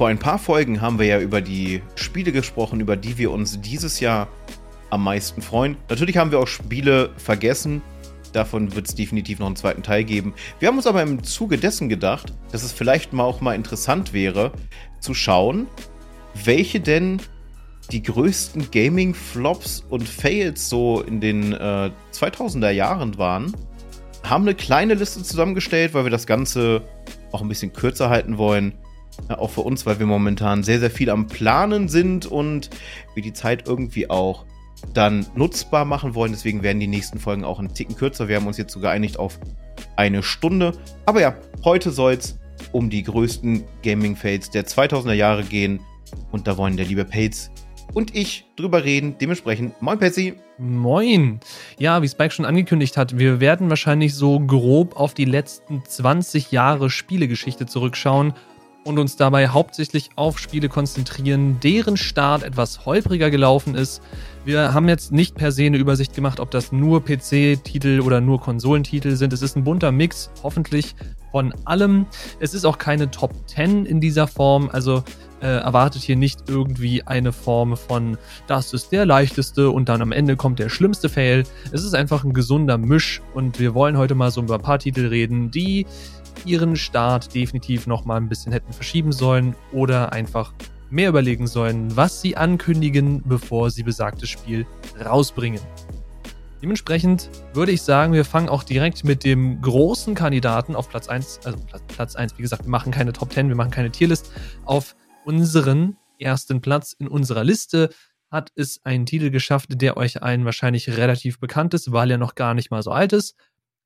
vor ein paar Folgen haben wir ja über die Spiele gesprochen, über die wir uns dieses Jahr am meisten freuen. Natürlich haben wir auch Spiele vergessen. Davon wird es definitiv noch einen zweiten Teil geben. Wir haben uns aber im Zuge dessen gedacht, dass es vielleicht mal auch mal interessant wäre, zu schauen, welche denn die größten Gaming-Flops und Fails so in den äh, 2000er Jahren waren. Haben eine kleine Liste zusammengestellt, weil wir das Ganze auch ein bisschen kürzer halten wollen. Auch für uns, weil wir momentan sehr, sehr viel am Planen sind und wir die Zeit irgendwie auch dann nutzbar machen wollen. Deswegen werden die nächsten Folgen auch einen Ticken kürzer. Wir haben uns jetzt so geeinigt auf eine Stunde. Aber ja, heute soll es um die größten Gaming-Fails der 2000er Jahre gehen. Und da wollen der liebe Pates und ich drüber reden. Dementsprechend, moin Patsy. Moin. Ja, wie Spike schon angekündigt hat, wir werden wahrscheinlich so grob auf die letzten 20 Jahre Spielegeschichte zurückschauen und uns dabei hauptsächlich auf Spiele konzentrieren, deren Start etwas holpriger gelaufen ist. Wir haben jetzt nicht per se eine Übersicht gemacht, ob das nur PC-Titel oder nur Konsolentitel sind. Es ist ein bunter Mix, hoffentlich von allem. Es ist auch keine Top 10 in dieser Form, also äh, erwartet hier nicht irgendwie eine Form von, das ist der leichteste und dann am Ende kommt der schlimmste Fail. Es ist einfach ein gesunder Misch und wir wollen heute mal so über ein paar Titel reden, die ihren Start definitiv noch mal ein bisschen hätten verschieben sollen oder einfach mehr überlegen sollen, was sie ankündigen, bevor sie besagtes Spiel rausbringen. Dementsprechend würde ich sagen, wir fangen auch direkt mit dem großen Kandidaten auf Platz 1, also Platz 1, wie gesagt, wir machen keine Top 10, wir machen keine Tierlist, auf unseren ersten Platz in unserer Liste hat es einen Titel geschafft, der euch allen wahrscheinlich relativ bekannt ist, weil er noch gar nicht mal so alt ist.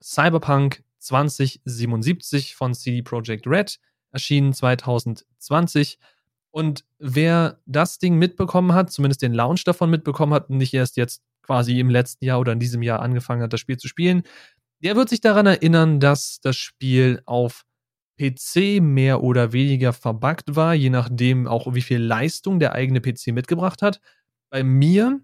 Cyberpunk 2077 von CD Projekt Red, erschienen 2020. Und wer das Ding mitbekommen hat, zumindest den Launch davon mitbekommen hat, nicht erst jetzt quasi im letzten Jahr oder in diesem Jahr angefangen hat, das Spiel zu spielen, der wird sich daran erinnern, dass das Spiel auf PC mehr oder weniger verbuggt war, je nachdem auch wie viel Leistung der eigene PC mitgebracht hat. Bei mir,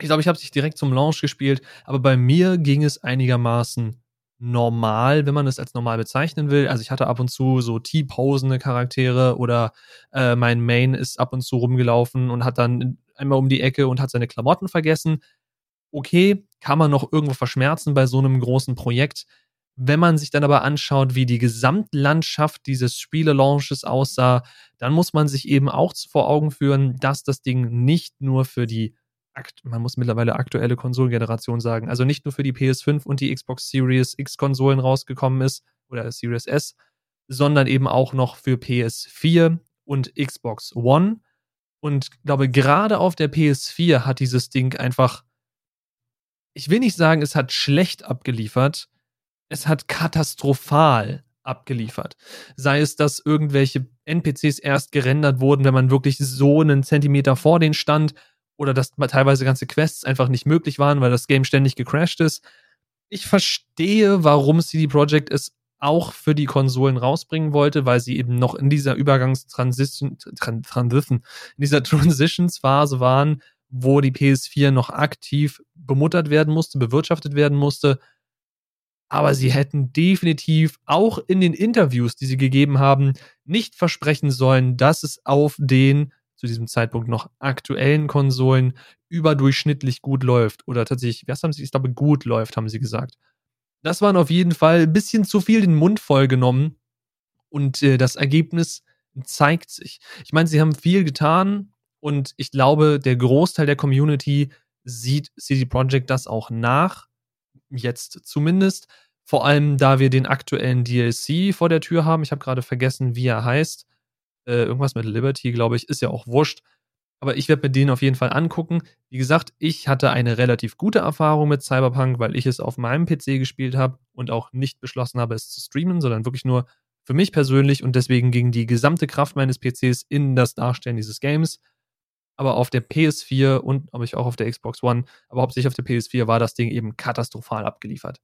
ich glaube, ich habe es nicht direkt zum Launch gespielt, aber bei mir ging es einigermaßen normal, wenn man es als normal bezeichnen will. Also ich hatte ab und zu so T-posende Charaktere oder äh, mein Main ist ab und zu rumgelaufen und hat dann einmal um die Ecke und hat seine Klamotten vergessen. Okay, kann man noch irgendwo verschmerzen bei so einem großen Projekt. Wenn man sich dann aber anschaut, wie die Gesamtlandschaft dieses Spiele-Launches aussah, dann muss man sich eben auch vor Augen führen, dass das Ding nicht nur für die man muss mittlerweile aktuelle Konsolengeneration sagen, also nicht nur für die PS5 und die Xbox Series X Konsolen rausgekommen ist oder Series S, sondern eben auch noch für PS4 und Xbox One. Und ich glaube, gerade auf der PS4 hat dieses Ding einfach, ich will nicht sagen, es hat schlecht abgeliefert, es hat katastrophal abgeliefert. Sei es, dass irgendwelche NPCs erst gerendert wurden, wenn man wirklich so einen Zentimeter vor denen stand oder dass teilweise ganze Quests einfach nicht möglich waren, weil das Game ständig gecrashed ist. Ich verstehe, warum CD Projekt es auch für die Konsolen rausbringen wollte, weil sie eben noch in dieser Übergangstransition, Transition, in dieser Transitionsphase waren, wo die PS4 noch aktiv bemuttert werden musste, bewirtschaftet werden musste. Aber sie hätten definitiv auch in den Interviews, die sie gegeben haben, nicht versprechen sollen, dass es auf den zu diesem Zeitpunkt noch aktuellen Konsolen überdurchschnittlich gut läuft. Oder tatsächlich, was haben sie, ich glaube, gut läuft, haben sie gesagt. Das waren auf jeden Fall ein bisschen zu viel den Mund voll genommen. Und äh, das Ergebnis zeigt sich. Ich meine, sie haben viel getan und ich glaube, der Großteil der Community sieht CD Projekt das auch nach. Jetzt zumindest. Vor allem, da wir den aktuellen DLC vor der Tür haben. Ich habe gerade vergessen, wie er heißt. Äh, irgendwas mit Liberty, glaube ich, ist ja auch wurscht. Aber ich werde mir den auf jeden Fall angucken. Wie gesagt, ich hatte eine relativ gute Erfahrung mit Cyberpunk, weil ich es auf meinem PC gespielt habe und auch nicht beschlossen habe, es zu streamen, sondern wirklich nur für mich persönlich und deswegen ging die gesamte Kraft meines PCs in das Darstellen dieses Games. Aber auf der PS4 und aber ich auch auf der Xbox One, aber hauptsächlich auf der PS4 war das Ding eben katastrophal abgeliefert.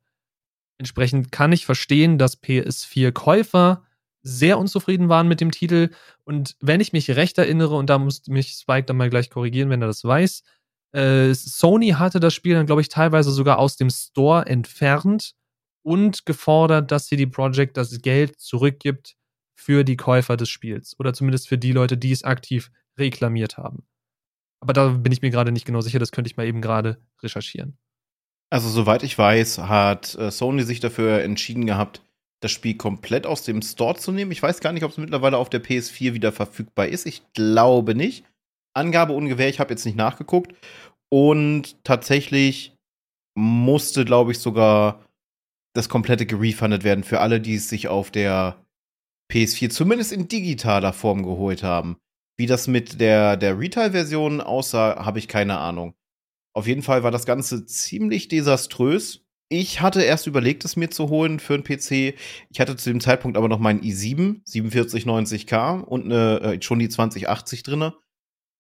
Entsprechend kann ich verstehen, dass PS4-Käufer sehr unzufrieden waren mit dem Titel. Und wenn ich mich recht erinnere, und da muss mich Spike dann mal gleich korrigieren, wenn er das weiß, äh, Sony hatte das Spiel dann, glaube ich, teilweise sogar aus dem Store entfernt und gefordert, dass CD Projekt das Geld zurückgibt für die Käufer des Spiels oder zumindest für die Leute, die es aktiv reklamiert haben. Aber da bin ich mir gerade nicht genau sicher, das könnte ich mal eben gerade recherchieren. Also soweit ich weiß, hat äh, Sony sich dafür entschieden gehabt, das Spiel komplett aus dem Store zu nehmen. Ich weiß gar nicht, ob es mittlerweile auf der PS4 wieder verfügbar ist. Ich glaube nicht. Angabe ungefähr, ich habe jetzt nicht nachgeguckt. Und tatsächlich musste, glaube ich, sogar das komplette gerefundet werden für alle, die es sich auf der PS4 zumindest in digitaler Form geholt haben. Wie das mit der, der Retail-Version aussah, habe ich keine Ahnung. Auf jeden Fall war das Ganze ziemlich desaströs. Ich hatte erst überlegt, es mir zu holen für einen PC. Ich hatte zu dem Zeitpunkt aber noch meinen i7 4790K und eine, äh, schon die 2080 drinne.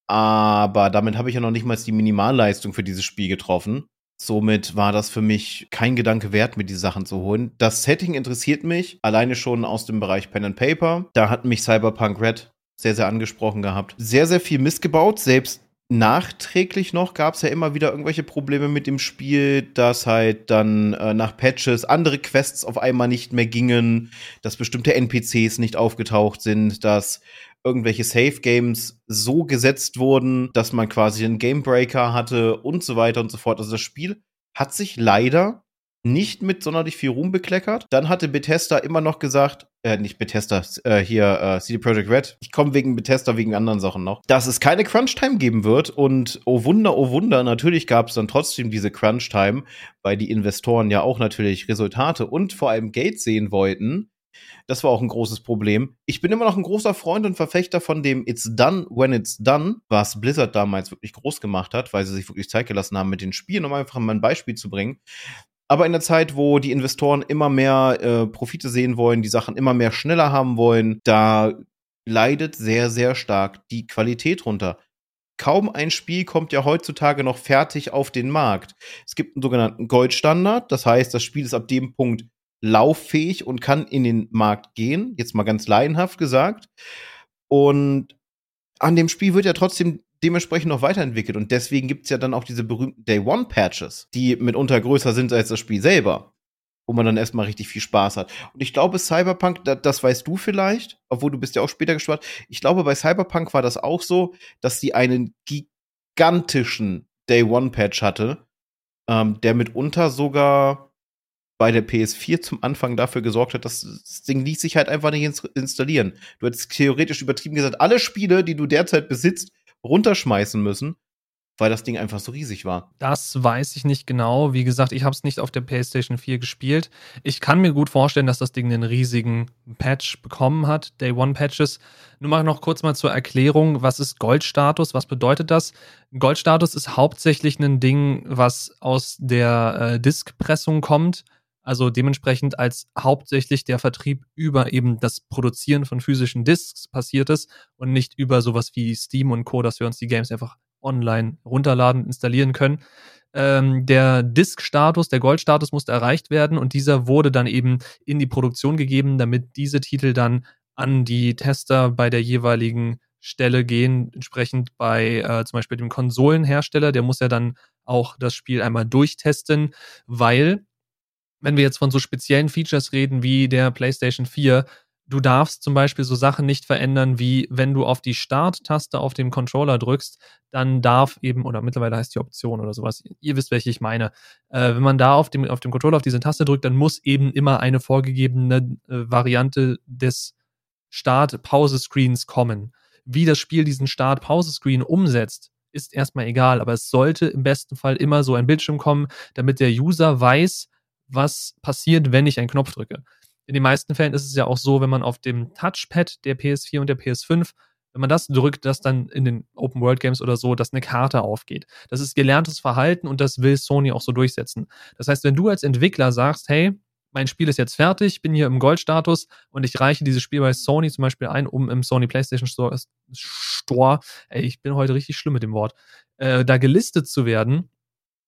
Aber damit habe ich ja noch nicht mal die Minimalleistung für dieses Spiel getroffen. Somit war das für mich kein Gedanke wert, mir die Sachen zu holen. Das Setting interessiert mich, alleine schon aus dem Bereich Pen and Paper. Da hat mich Cyberpunk Red sehr, sehr angesprochen gehabt. Sehr, sehr viel missgebaut. Selbst nachträglich noch gab es ja immer wieder irgendwelche Probleme mit dem Spiel, dass halt dann äh, nach Patches andere Quests auf einmal nicht mehr gingen, dass bestimmte NPCs nicht aufgetaucht sind, dass irgendwelche Safe Games so gesetzt wurden, dass man quasi einen Gamebreaker hatte und so weiter und so fort. Also das Spiel hat sich leider nicht mit sonderlich viel Ruhm bekleckert. Dann hatte Bethesda immer noch gesagt, äh, nicht Bethesda, äh, hier äh, CD Projekt Red. Ich komme wegen Bethesda, wegen anderen Sachen noch, dass es keine Crunch-Time geben wird. Und oh Wunder, oh Wunder, natürlich gab es dann trotzdem diese Crunch-Time, weil die Investoren ja auch natürlich Resultate und vor allem Geld sehen wollten. Das war auch ein großes Problem. Ich bin immer noch ein großer Freund und Verfechter von dem It's done when it's done, was Blizzard damals wirklich groß gemacht hat, weil sie sich wirklich Zeit gelassen haben mit den Spielen, um einfach mal ein Beispiel zu bringen. Aber in der Zeit, wo die Investoren immer mehr äh, Profite sehen wollen, die Sachen immer mehr schneller haben wollen, da leidet sehr, sehr stark die Qualität runter. Kaum ein Spiel kommt ja heutzutage noch fertig auf den Markt. Es gibt einen sogenannten Goldstandard, das heißt, das Spiel ist ab dem Punkt lauffähig und kann in den Markt gehen, jetzt mal ganz laienhaft gesagt. Und an dem Spiel wird ja trotzdem dementsprechend noch weiterentwickelt. Und deswegen gibt es ja dann auch diese berühmten Day One Patches, die mitunter größer sind als das Spiel selber. Wo man dann erstmal richtig viel Spaß hat. Und ich glaube, Cyberpunk, das, das weißt du vielleicht, obwohl du bist ja auch später gespannt. Ich glaube, bei Cyberpunk war das auch so, dass sie einen gigantischen Day One Patch hatte, ähm, der mitunter sogar bei der PS4 zum Anfang dafür gesorgt hat, dass das Ding ließ sich halt einfach nicht ins installieren. Du hättest theoretisch übertrieben gesagt, alle Spiele, die du derzeit besitzt, runterschmeißen müssen, weil das Ding einfach so riesig war. Das weiß ich nicht genau. Wie gesagt, ich habe es nicht auf der PlayStation 4 gespielt. Ich kann mir gut vorstellen, dass das Ding einen riesigen Patch bekommen hat, Day One Patches. Nur mal noch kurz mal zur Erklärung, was ist Goldstatus? Was bedeutet das? Goldstatus ist hauptsächlich ein Ding, was aus der äh, Diskpressung kommt. Also dementsprechend als hauptsächlich der Vertrieb über eben das Produzieren von physischen Discs passiert ist und nicht über sowas wie Steam und Co., dass wir uns die Games einfach online runterladen, installieren können. Ähm, der Disk-Status, der Gold-Status musste erreicht werden und dieser wurde dann eben in die Produktion gegeben, damit diese Titel dann an die Tester bei der jeweiligen Stelle gehen, entsprechend bei äh, zum Beispiel dem Konsolenhersteller, der muss ja dann auch das Spiel einmal durchtesten, weil wenn wir jetzt von so speziellen Features reden wie der PlayStation 4, du darfst zum Beispiel so Sachen nicht verändern, wie wenn du auf die Start-Taste auf dem Controller drückst, dann darf eben, oder mittlerweile heißt die Option oder sowas, ihr wisst, welche ich meine. Äh, wenn man da auf dem, auf dem Controller auf diese Taste drückt, dann muss eben immer eine vorgegebene äh, Variante des Start-Pause-Screens kommen. Wie das Spiel diesen Start-Pause-Screen umsetzt, ist erstmal egal, aber es sollte im besten Fall immer so ein Bildschirm kommen, damit der User weiß, was passiert, wenn ich einen Knopf drücke. In den meisten Fällen ist es ja auch so, wenn man auf dem Touchpad der PS4 und der PS5, wenn man das drückt, dass dann in den Open World Games oder so, dass eine Karte aufgeht. Das ist gelerntes Verhalten und das will Sony auch so durchsetzen. Das heißt, wenn du als Entwickler sagst, hey, mein Spiel ist jetzt fertig, bin hier im Goldstatus und ich reiche dieses Spiel bei Sony zum Beispiel ein, um im Sony PlayStation Store, Store ey, ich bin heute richtig schlimm mit dem Wort, äh, da gelistet zu werden,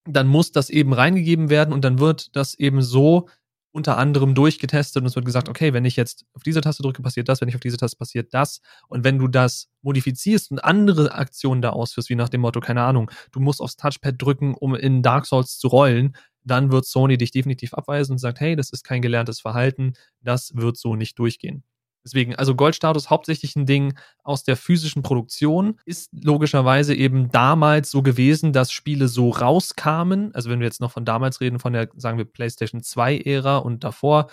dann muss das eben reingegeben werden und dann wird das eben so unter anderem durchgetestet und es wird gesagt, okay, wenn ich jetzt auf diese Taste drücke, passiert das, wenn ich auf diese Taste passiert das. Und wenn du das modifizierst und andere Aktionen da ausführst, wie nach dem Motto, keine Ahnung, du musst aufs Touchpad drücken, um in Dark Souls zu rollen, dann wird Sony dich definitiv abweisen und sagt, hey, das ist kein gelerntes Verhalten, das wird so nicht durchgehen. Deswegen, also Goldstatus hauptsächlich ein Ding aus der physischen Produktion, ist logischerweise eben damals so gewesen, dass Spiele so rauskamen. Also wenn wir jetzt noch von damals reden, von der, sagen wir, PlayStation 2-Ära und davor,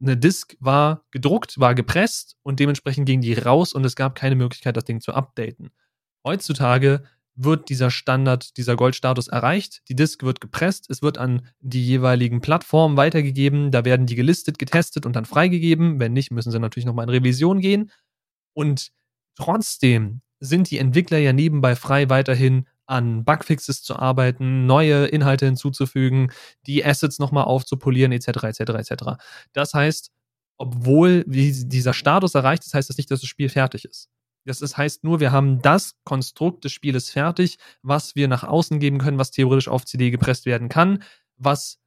eine Disk war gedruckt, war gepresst und dementsprechend ging die raus und es gab keine Möglichkeit, das Ding zu updaten. Heutzutage wird dieser Standard, dieser Goldstatus erreicht. Die Disk wird gepresst, es wird an die jeweiligen Plattformen weitergegeben. Da werden die gelistet, getestet und dann freigegeben. Wenn nicht, müssen sie natürlich nochmal in Revision gehen. Und trotzdem sind die Entwickler ja nebenbei frei, weiterhin an Bugfixes zu arbeiten, neue Inhalte hinzuzufügen, die Assets nochmal aufzupolieren, etc., etc., etc. Das heißt, obwohl dieser Status erreicht ist, heißt das nicht, dass das Spiel fertig ist. Das ist, heißt nur, wir haben das Konstrukt des Spieles fertig, was wir nach außen geben können, was theoretisch auf CD gepresst werden kann, was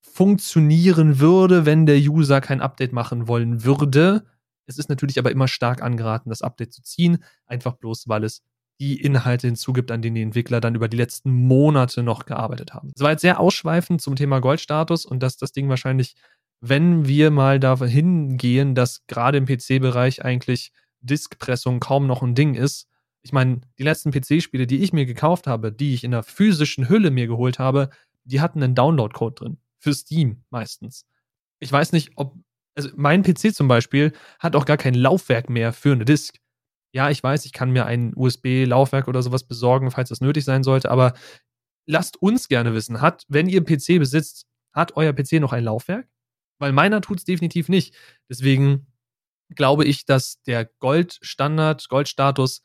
funktionieren würde, wenn der User kein Update machen wollen würde. Es ist natürlich aber immer stark angeraten, das Update zu ziehen, einfach bloß, weil es die Inhalte hinzugibt, an denen die Entwickler dann über die letzten Monate noch gearbeitet haben. Es war jetzt sehr ausschweifend zum Thema Goldstatus und dass das Ding wahrscheinlich, wenn wir mal dahin gehen, dass gerade im PC-Bereich eigentlich Diskpressung kaum noch ein Ding ist. Ich meine, die letzten PC-Spiele, die ich mir gekauft habe, die ich in der physischen Hülle mir geholt habe, die hatten einen Download-Code drin. Für Steam meistens. Ich weiß nicht, ob. Also mein PC zum Beispiel hat auch gar kein Laufwerk mehr für eine Disk. Ja, ich weiß, ich kann mir ein USB-Laufwerk oder sowas besorgen, falls das nötig sein sollte, aber lasst uns gerne wissen, hat, wenn ihr PC besitzt, hat euer PC noch ein Laufwerk? Weil meiner tut es definitiv nicht. Deswegen glaube ich, dass der Goldstandard, Goldstatus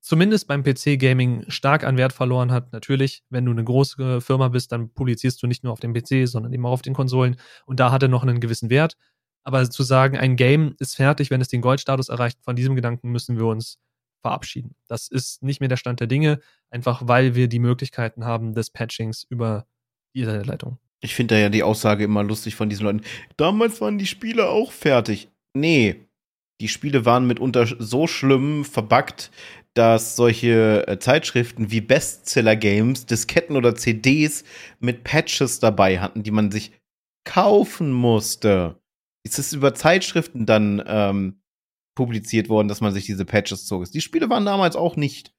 zumindest beim PC-Gaming stark an Wert verloren hat. Natürlich, wenn du eine große Firma bist, dann publizierst du nicht nur auf dem PC, sondern eben auch auf den Konsolen. Und da hat er noch einen gewissen Wert. Aber zu sagen, ein Game ist fertig, wenn es den Goldstatus erreicht, von diesem Gedanken müssen wir uns verabschieden. Das ist nicht mehr der Stand der Dinge, einfach weil wir die Möglichkeiten haben des Patchings über die Internetleitung. Ich finde da ja die Aussage immer lustig von diesen Leuten. Damals waren die Spiele auch fertig. Nee, die Spiele waren mitunter so schlimm verbuggt, dass solche äh, Zeitschriften wie Bestseller Games Disketten oder CDs mit Patches dabei hatten, die man sich kaufen musste. Es ist über Zeitschriften dann ähm, publiziert worden, dass man sich diese Patches zog. Die Spiele waren damals auch nicht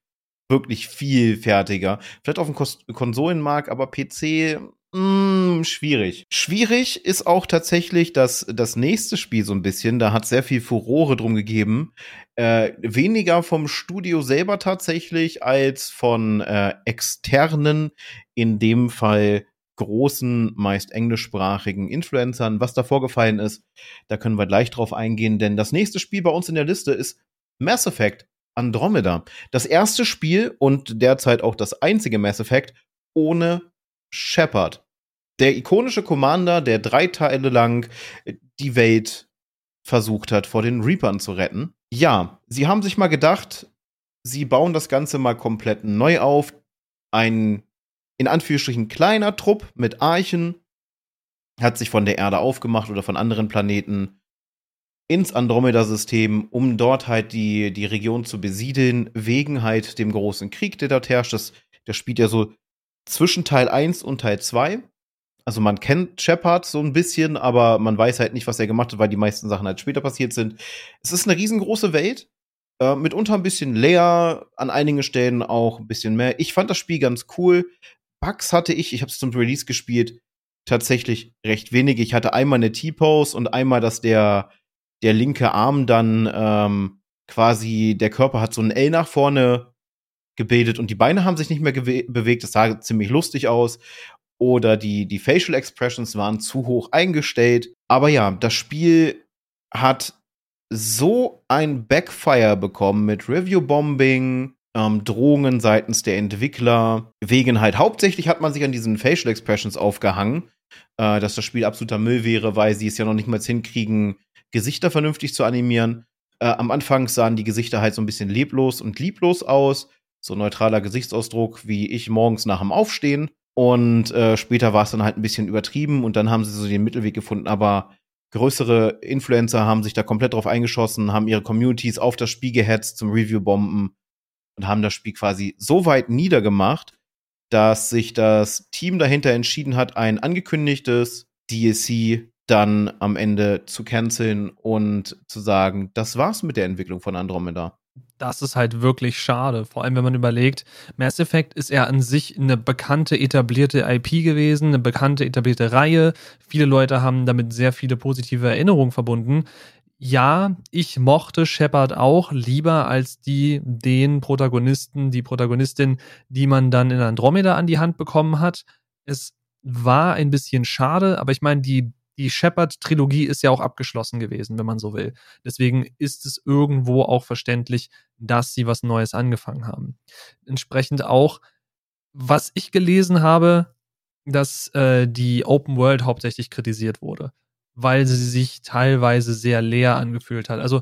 wirklich viel fertiger. Vielleicht auf dem Kos Konsolenmarkt, aber PC Mm, schwierig. Schwierig ist auch tatsächlich das, das nächste Spiel so ein bisschen. Da hat sehr viel Furore drum gegeben. Äh, weniger vom Studio selber tatsächlich als von äh, externen, in dem Fall großen, meist englischsprachigen Influencern. Was da vorgefallen ist, da können wir gleich drauf eingehen, denn das nächste Spiel bei uns in der Liste ist Mass Effect Andromeda. Das erste Spiel und derzeit auch das einzige Mass Effect ohne Shepard. Der ikonische Commander, der drei Teile lang die Welt versucht hat, vor den Reapern zu retten. Ja, sie haben sich mal gedacht, sie bauen das Ganze mal komplett neu auf. Ein in Anführungsstrichen kleiner Trupp mit Archen hat sich von der Erde aufgemacht oder von anderen Planeten ins Andromeda-System, um dort halt die, die Region zu besiedeln, wegen halt dem großen Krieg, der dort herrscht. Das, das spielt ja so zwischen Teil 1 und Teil 2. Also man kennt Shepard so ein bisschen, aber man weiß halt nicht, was er gemacht hat, weil die meisten Sachen halt später passiert sind. Es ist eine riesengroße Welt, äh, mitunter ein bisschen leer, an einigen Stellen auch ein bisschen mehr. Ich fand das Spiel ganz cool. Bugs hatte ich, ich habe es zum Release gespielt, tatsächlich recht wenig. Ich hatte einmal eine T-Pose und einmal, dass der, der linke Arm dann ähm, quasi, der Körper hat so ein L nach vorne gebildet und die Beine haben sich nicht mehr bewegt. Das sah ziemlich lustig aus. Oder die, die Facial Expressions waren zu hoch eingestellt. Aber ja, das Spiel hat so ein Backfire bekommen mit Review-Bombing, ähm, Drohungen seitens der Entwickler. Wegen halt, hauptsächlich hat man sich an diesen Facial Expressions aufgehangen, äh, dass das Spiel absoluter Müll wäre, weil sie es ja noch nicht mal hinkriegen, Gesichter vernünftig zu animieren. Äh, am Anfang sahen die Gesichter halt so ein bisschen leblos und lieblos aus so neutraler Gesichtsausdruck wie ich morgens nach dem Aufstehen. Und äh, später war es dann halt ein bisschen übertrieben und dann haben sie so den Mittelweg gefunden. Aber größere Influencer haben sich da komplett drauf eingeschossen, haben ihre Communities auf das Spiel gehetzt zum Review-Bomben und haben das Spiel quasi so weit niedergemacht, dass sich das Team dahinter entschieden hat, ein angekündigtes DLC dann am Ende zu canceln und zu sagen, das war's mit der Entwicklung von Andromeda. Das ist halt wirklich schade. Vor allem, wenn man überlegt, Mass Effect ist ja an sich eine bekannte, etablierte IP gewesen, eine bekannte, etablierte Reihe. Viele Leute haben damit sehr viele positive Erinnerungen verbunden. Ja, ich mochte Shepard auch lieber als die, den Protagonisten, die Protagonistin, die man dann in Andromeda an die Hand bekommen hat. Es war ein bisschen schade, aber ich meine, die die Shepard-Trilogie ist ja auch abgeschlossen gewesen, wenn man so will. Deswegen ist es irgendwo auch verständlich, dass sie was Neues angefangen haben. Entsprechend auch, was ich gelesen habe, dass äh, die Open World hauptsächlich kritisiert wurde, weil sie sich teilweise sehr leer angefühlt hat. Also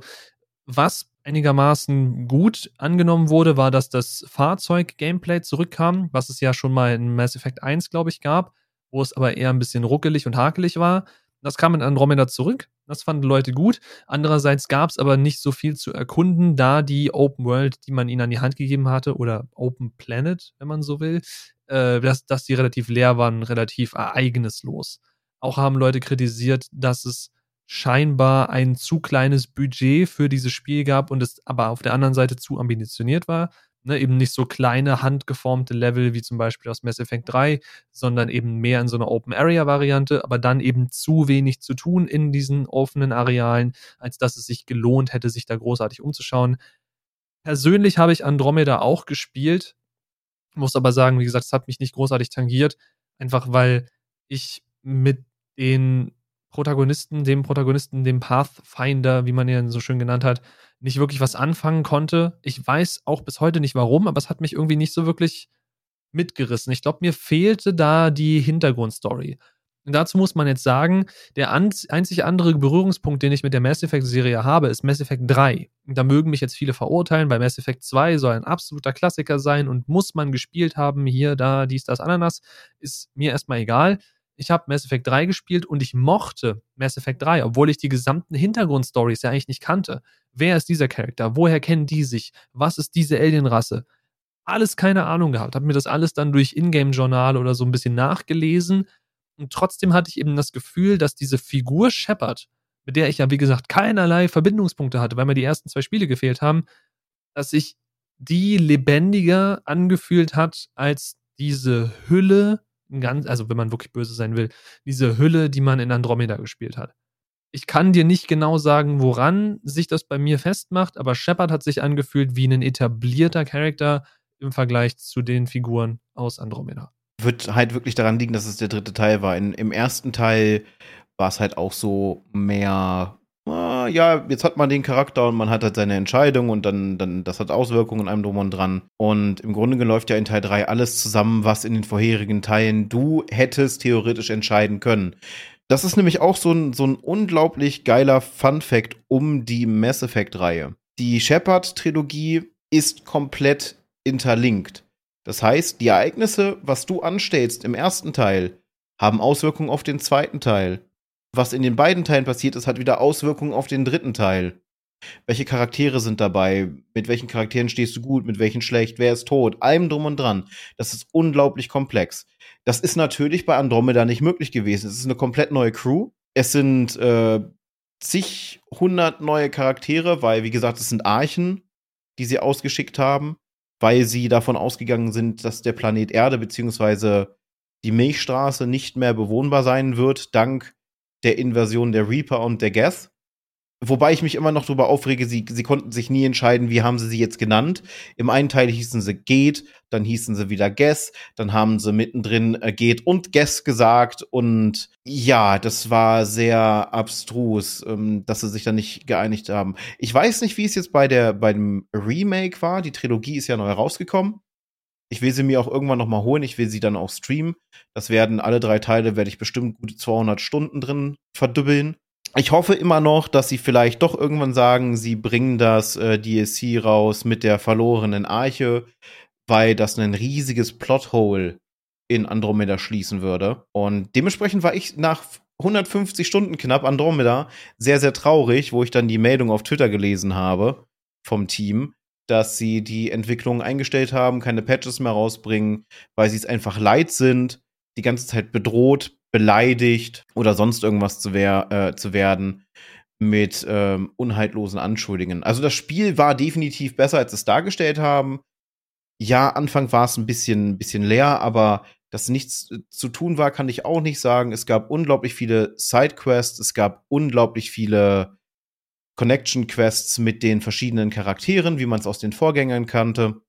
was einigermaßen gut angenommen wurde, war, dass das Fahrzeug-Gameplay zurückkam, was es ja schon mal in Mass Effect 1, glaube ich, gab, wo es aber eher ein bisschen ruckelig und hakelig war. Das kam in Andromeda zurück. Das fanden Leute gut. Andererseits gab es aber nicht so viel zu erkunden, da die Open World, die man ihnen an die Hand gegeben hatte, oder Open Planet, wenn man so will, äh, dass, dass die relativ leer waren, relativ ereignislos. Auch haben Leute kritisiert, dass es scheinbar ein zu kleines Budget für dieses Spiel gab und es aber auf der anderen Seite zu ambitioniert war ne, eben nicht so kleine handgeformte Level wie zum Beispiel aus Mass Effect 3, sondern eben mehr in so einer Open Area Variante, aber dann eben zu wenig zu tun in diesen offenen Arealen, als dass es sich gelohnt hätte, sich da großartig umzuschauen. Persönlich habe ich Andromeda auch gespielt, muss aber sagen, wie gesagt, es hat mich nicht großartig tangiert, einfach weil ich mit den Protagonisten, dem Protagonisten, dem Pathfinder, wie man ihn so schön genannt hat, nicht wirklich was anfangen konnte. Ich weiß auch bis heute nicht warum, aber es hat mich irgendwie nicht so wirklich mitgerissen. Ich glaube, mir fehlte da die Hintergrundstory. Und dazu muss man jetzt sagen, der einzig andere Berührungspunkt, den ich mit der Mass Effect-Serie habe, ist Mass Effect 3. Und da mögen mich jetzt viele verurteilen, weil Mass Effect 2 soll ein absoluter Klassiker sein und muss man gespielt haben, hier, da, dies, das, Ananas, ist mir erstmal egal ich habe Mass Effect 3 gespielt und ich mochte Mass Effect 3, obwohl ich die gesamten Hintergrundstories ja eigentlich nicht kannte. Wer ist dieser Charakter? Woher kennen die sich? Was ist diese Alienrasse? Alles keine Ahnung gehabt. Habe mir das alles dann durch Ingame-Journal oder so ein bisschen nachgelesen. Und trotzdem hatte ich eben das Gefühl, dass diese Figur Shepard, mit der ich ja, wie gesagt, keinerlei Verbindungspunkte hatte, weil mir die ersten zwei Spiele gefehlt haben, dass sich die lebendiger angefühlt hat als diese Hülle ganz, also wenn man wirklich böse sein will, diese Hülle, die man in Andromeda gespielt hat. Ich kann dir nicht genau sagen, woran sich das bei mir festmacht, aber Shepard hat sich angefühlt wie ein etablierter Charakter im Vergleich zu den Figuren aus Andromeda. Wird halt wirklich daran liegen, dass es der dritte Teil war. In, Im ersten Teil war es halt auch so mehr ah, ja, jetzt hat man den Charakter und man hat halt seine Entscheidung und dann, dann das hat Auswirkungen in einem drum und dran. Und im Grunde läuft ja in Teil 3 alles zusammen, was in den vorherigen Teilen du hättest theoretisch entscheiden können. Das ist nämlich auch so ein, so ein unglaublich geiler Fun-Fact um die Mass Effect-Reihe. Die Shepard-Trilogie ist komplett interlinkt. Das heißt, die Ereignisse, was du anstellst im ersten Teil, haben Auswirkungen auf den zweiten Teil was in den beiden Teilen passiert ist, hat wieder Auswirkungen auf den dritten Teil. Welche Charaktere sind dabei? Mit welchen Charakteren stehst du gut? Mit welchen schlecht? Wer ist tot? Allem drum und dran. Das ist unglaublich komplex. Das ist natürlich bei Andromeda nicht möglich gewesen. Es ist eine komplett neue Crew. Es sind äh, zig hundert neue Charaktere, weil, wie gesagt, es sind Archen, die sie ausgeschickt haben, weil sie davon ausgegangen sind, dass der Planet Erde bzw. die Milchstraße nicht mehr bewohnbar sein wird, dank der Inversion der Reaper und der Geth. Wobei ich mich immer noch darüber aufrege, sie, sie konnten sich nie entscheiden, wie haben sie sie jetzt genannt. Im einen Teil hießen sie Geht, dann hießen sie wieder Guess, dann haben sie mittendrin äh, Geht und Guess gesagt und ja, das war sehr abstrus, ähm, dass sie sich da nicht geeinigt haben. Ich weiß nicht, wie es jetzt bei der, bei dem Remake war. Die Trilogie ist ja neu rausgekommen. Ich will sie mir auch irgendwann noch mal holen. Ich will sie dann auch streamen. Das werden alle drei Teile, werde ich bestimmt gute 200 Stunden drin verdübbeln. Ich hoffe immer noch, dass sie vielleicht doch irgendwann sagen, sie bringen das äh, DLC raus mit der verlorenen Arche, weil das ein riesiges Plothole in Andromeda schließen würde. Und dementsprechend war ich nach 150 Stunden knapp Andromeda sehr, sehr traurig, wo ich dann die Meldung auf Twitter gelesen habe vom Team, dass sie die Entwicklung eingestellt haben, keine Patches mehr rausbringen, weil sie es einfach leid sind, die ganze Zeit bedroht beleidigt oder sonst irgendwas zu, wer äh, zu werden mit ähm, unhaltlosen Anschuldigungen. Also das Spiel war definitiv besser, als es dargestellt haben. Ja, Anfang war es ein bisschen, bisschen leer, aber dass nichts äh, zu tun war, kann ich auch nicht sagen. Es gab unglaublich viele Sidequests, es gab unglaublich viele Connection-Quests mit den verschiedenen Charakteren, wie man es aus den Vorgängern kannte.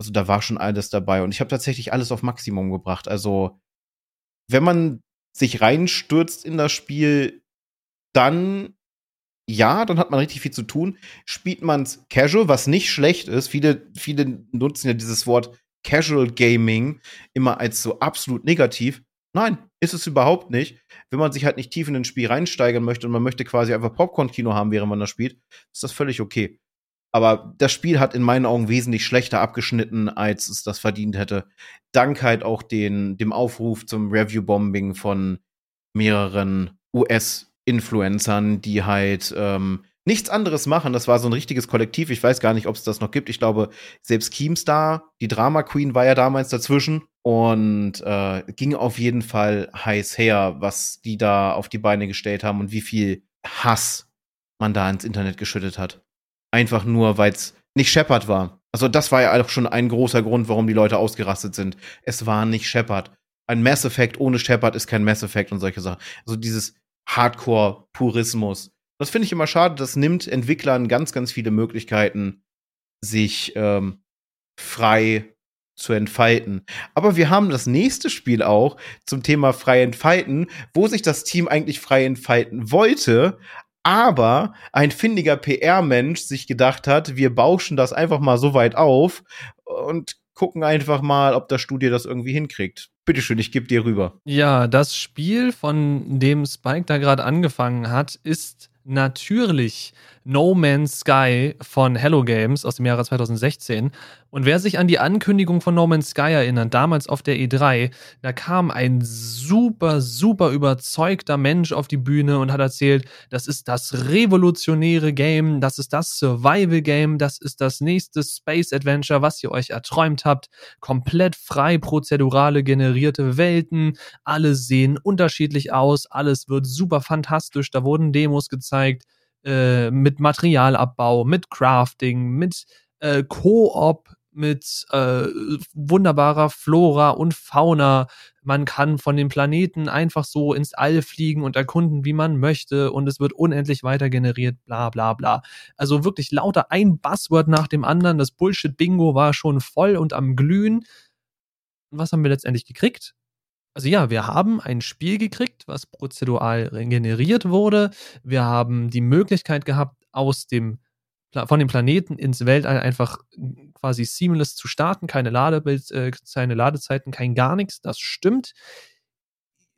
Also da war schon alles dabei und ich habe tatsächlich alles auf Maximum gebracht. Also wenn man sich reinstürzt in das Spiel, dann ja, dann hat man richtig viel zu tun. Spielt man es casual, was nicht schlecht ist. Viele, viele nutzen ja dieses Wort Casual Gaming immer als so absolut negativ. Nein, ist es überhaupt nicht. Wenn man sich halt nicht tief in ein Spiel reinsteigern möchte und man möchte quasi einfach Popcorn-Kino haben, während man das spielt, ist das völlig okay. Aber das Spiel hat in meinen Augen wesentlich schlechter abgeschnitten, als es das verdient hätte. Dank halt auch den, dem Aufruf zum Review-Bombing von mehreren US-Influencern, die halt ähm, nichts anderes machen. Das war so ein richtiges Kollektiv. Ich weiß gar nicht, ob es das noch gibt. Ich glaube, selbst Keemstar, die Drama Queen, war ja damals dazwischen und äh, ging auf jeden Fall heiß her, was die da auf die Beine gestellt haben und wie viel Hass man da ins Internet geschüttet hat einfach nur, weil es nicht Shepard war. Also das war ja auch schon ein großer Grund, warum die Leute ausgerastet sind. Es war nicht Shepard. Ein Mass Effect ohne Shepard ist kein Mass Effect und solche Sachen. Also dieses Hardcore-Purismus. Das finde ich immer schade. Das nimmt Entwicklern ganz, ganz viele Möglichkeiten, sich ähm, frei zu entfalten. Aber wir haben das nächste Spiel auch zum Thema frei entfalten, wo sich das Team eigentlich frei entfalten wollte, aber ein findiger PR-Mensch sich gedacht hat, wir bauschen das einfach mal so weit auf und gucken einfach mal, ob das Studio das irgendwie hinkriegt. Bitteschön, ich gebe dir rüber. Ja, das Spiel, von dem Spike da gerade angefangen hat, ist natürlich No Man's Sky von Hello Games aus dem Jahre 2016. Und wer sich an die Ankündigung von No Man's Sky erinnert, damals auf der E3, da kam ein super, super überzeugter Mensch auf die Bühne und hat erzählt, das ist das revolutionäre Game, das ist das Survival Game, das ist das nächste Space Adventure, was ihr euch erträumt habt. Komplett frei prozedurale generierte Welten, alle sehen unterschiedlich aus, alles wird super fantastisch, da wurden Demos gezeigt äh, mit Materialabbau, mit Crafting, mit äh, Koop, mit äh, wunderbarer Flora und Fauna. Man kann von dem Planeten einfach so ins All fliegen und erkunden, wie man möchte, und es wird unendlich weiter generiert, bla bla bla. Also wirklich lauter ein Buzzword nach dem anderen. Das Bullshit-Bingo war schon voll und am Glühen. Was haben wir letztendlich gekriegt? Also ja, wir haben ein Spiel gekriegt, was prozedural generiert wurde. Wir haben die Möglichkeit gehabt, aus dem von dem Planeten ins Weltall einfach quasi seamless zu starten, keine Ladebild, äh, keine Ladezeiten, kein gar nichts. Das stimmt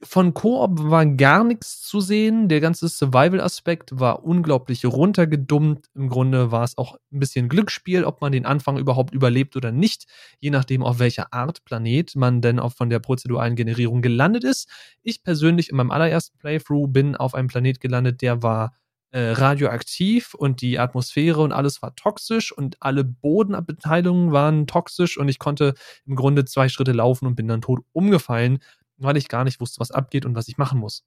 von Koop war gar nichts zu sehen. Der ganze Survival-Aspekt war unglaublich runtergedummt. Im Grunde war es auch ein bisschen Glücksspiel, ob man den Anfang überhaupt überlebt oder nicht, je nachdem, auf welcher Art Planet man denn auch von der prozeduralen Generierung gelandet ist. Ich persönlich in meinem allerersten Playthrough bin auf einem Planet gelandet, der war äh, radioaktiv und die Atmosphäre und alles war toxisch und alle Bodenabteilungen waren toxisch und ich konnte im Grunde zwei Schritte laufen und bin dann tot umgefallen weil ich gar nicht wusste, was abgeht und was ich machen muss.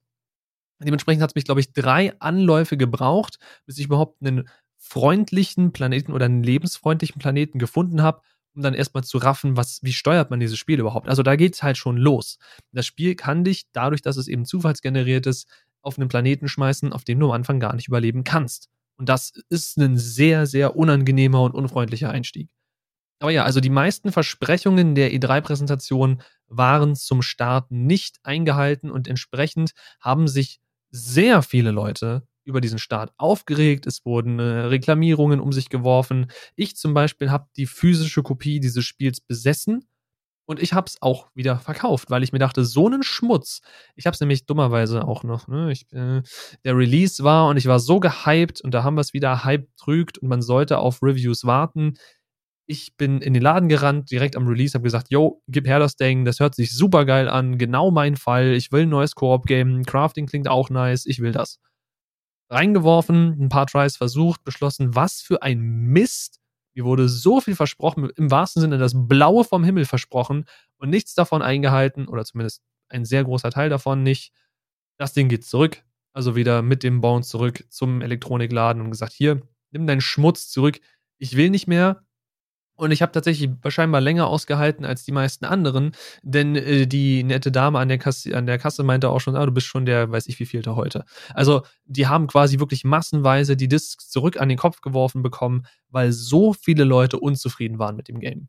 Dementsprechend hat es mich, glaube ich, drei Anläufe gebraucht, bis ich überhaupt einen freundlichen Planeten oder einen lebensfreundlichen Planeten gefunden habe, um dann erstmal zu raffen, was, wie steuert man dieses Spiel überhaupt. Also da geht es halt schon los. Das Spiel kann dich, dadurch, dass es eben zufallsgeneriert ist, auf einen Planeten schmeißen, auf dem du am Anfang gar nicht überleben kannst. Und das ist ein sehr, sehr unangenehmer und unfreundlicher Einstieg. Aber ja, also die meisten Versprechungen der E3-Präsentation waren zum Start nicht eingehalten und entsprechend haben sich sehr viele Leute über diesen Start aufgeregt. Es wurden äh, Reklamierungen um sich geworfen. Ich zum Beispiel habe die physische Kopie dieses Spiels besessen und ich habe es auch wieder verkauft, weil ich mir dachte, so einen Schmutz. Ich habe es nämlich dummerweise auch noch. Ne? Ich, äh, der Release war und ich war so gehypt und da haben wir es wieder Hype trügt und man sollte auf Reviews warten. Ich bin in den Laden gerannt, direkt am Release, habe gesagt, yo, gib her das Ding, das hört sich super geil an, genau mein Fall, ich will ein neues Koop-Game, Crafting klingt auch nice, ich will das. Reingeworfen, ein paar Tries versucht, beschlossen, was für ein Mist. Mir wurde so viel versprochen, im wahrsten Sinne das Blaue vom Himmel versprochen und nichts davon eingehalten oder zumindest ein sehr großer Teil davon nicht. Das Ding geht zurück, also wieder mit dem Bones zurück zum Elektronikladen und gesagt, hier, nimm deinen Schmutz zurück. Ich will nicht mehr, und ich habe tatsächlich scheinbar länger ausgehalten als die meisten anderen, denn äh, die nette Dame an der, Kasse, an der Kasse meinte auch schon, ah, du bist schon der, weiß ich wie vielte heute. Also die haben quasi wirklich massenweise die Discs zurück an den Kopf geworfen bekommen, weil so viele Leute unzufrieden waren mit dem Game.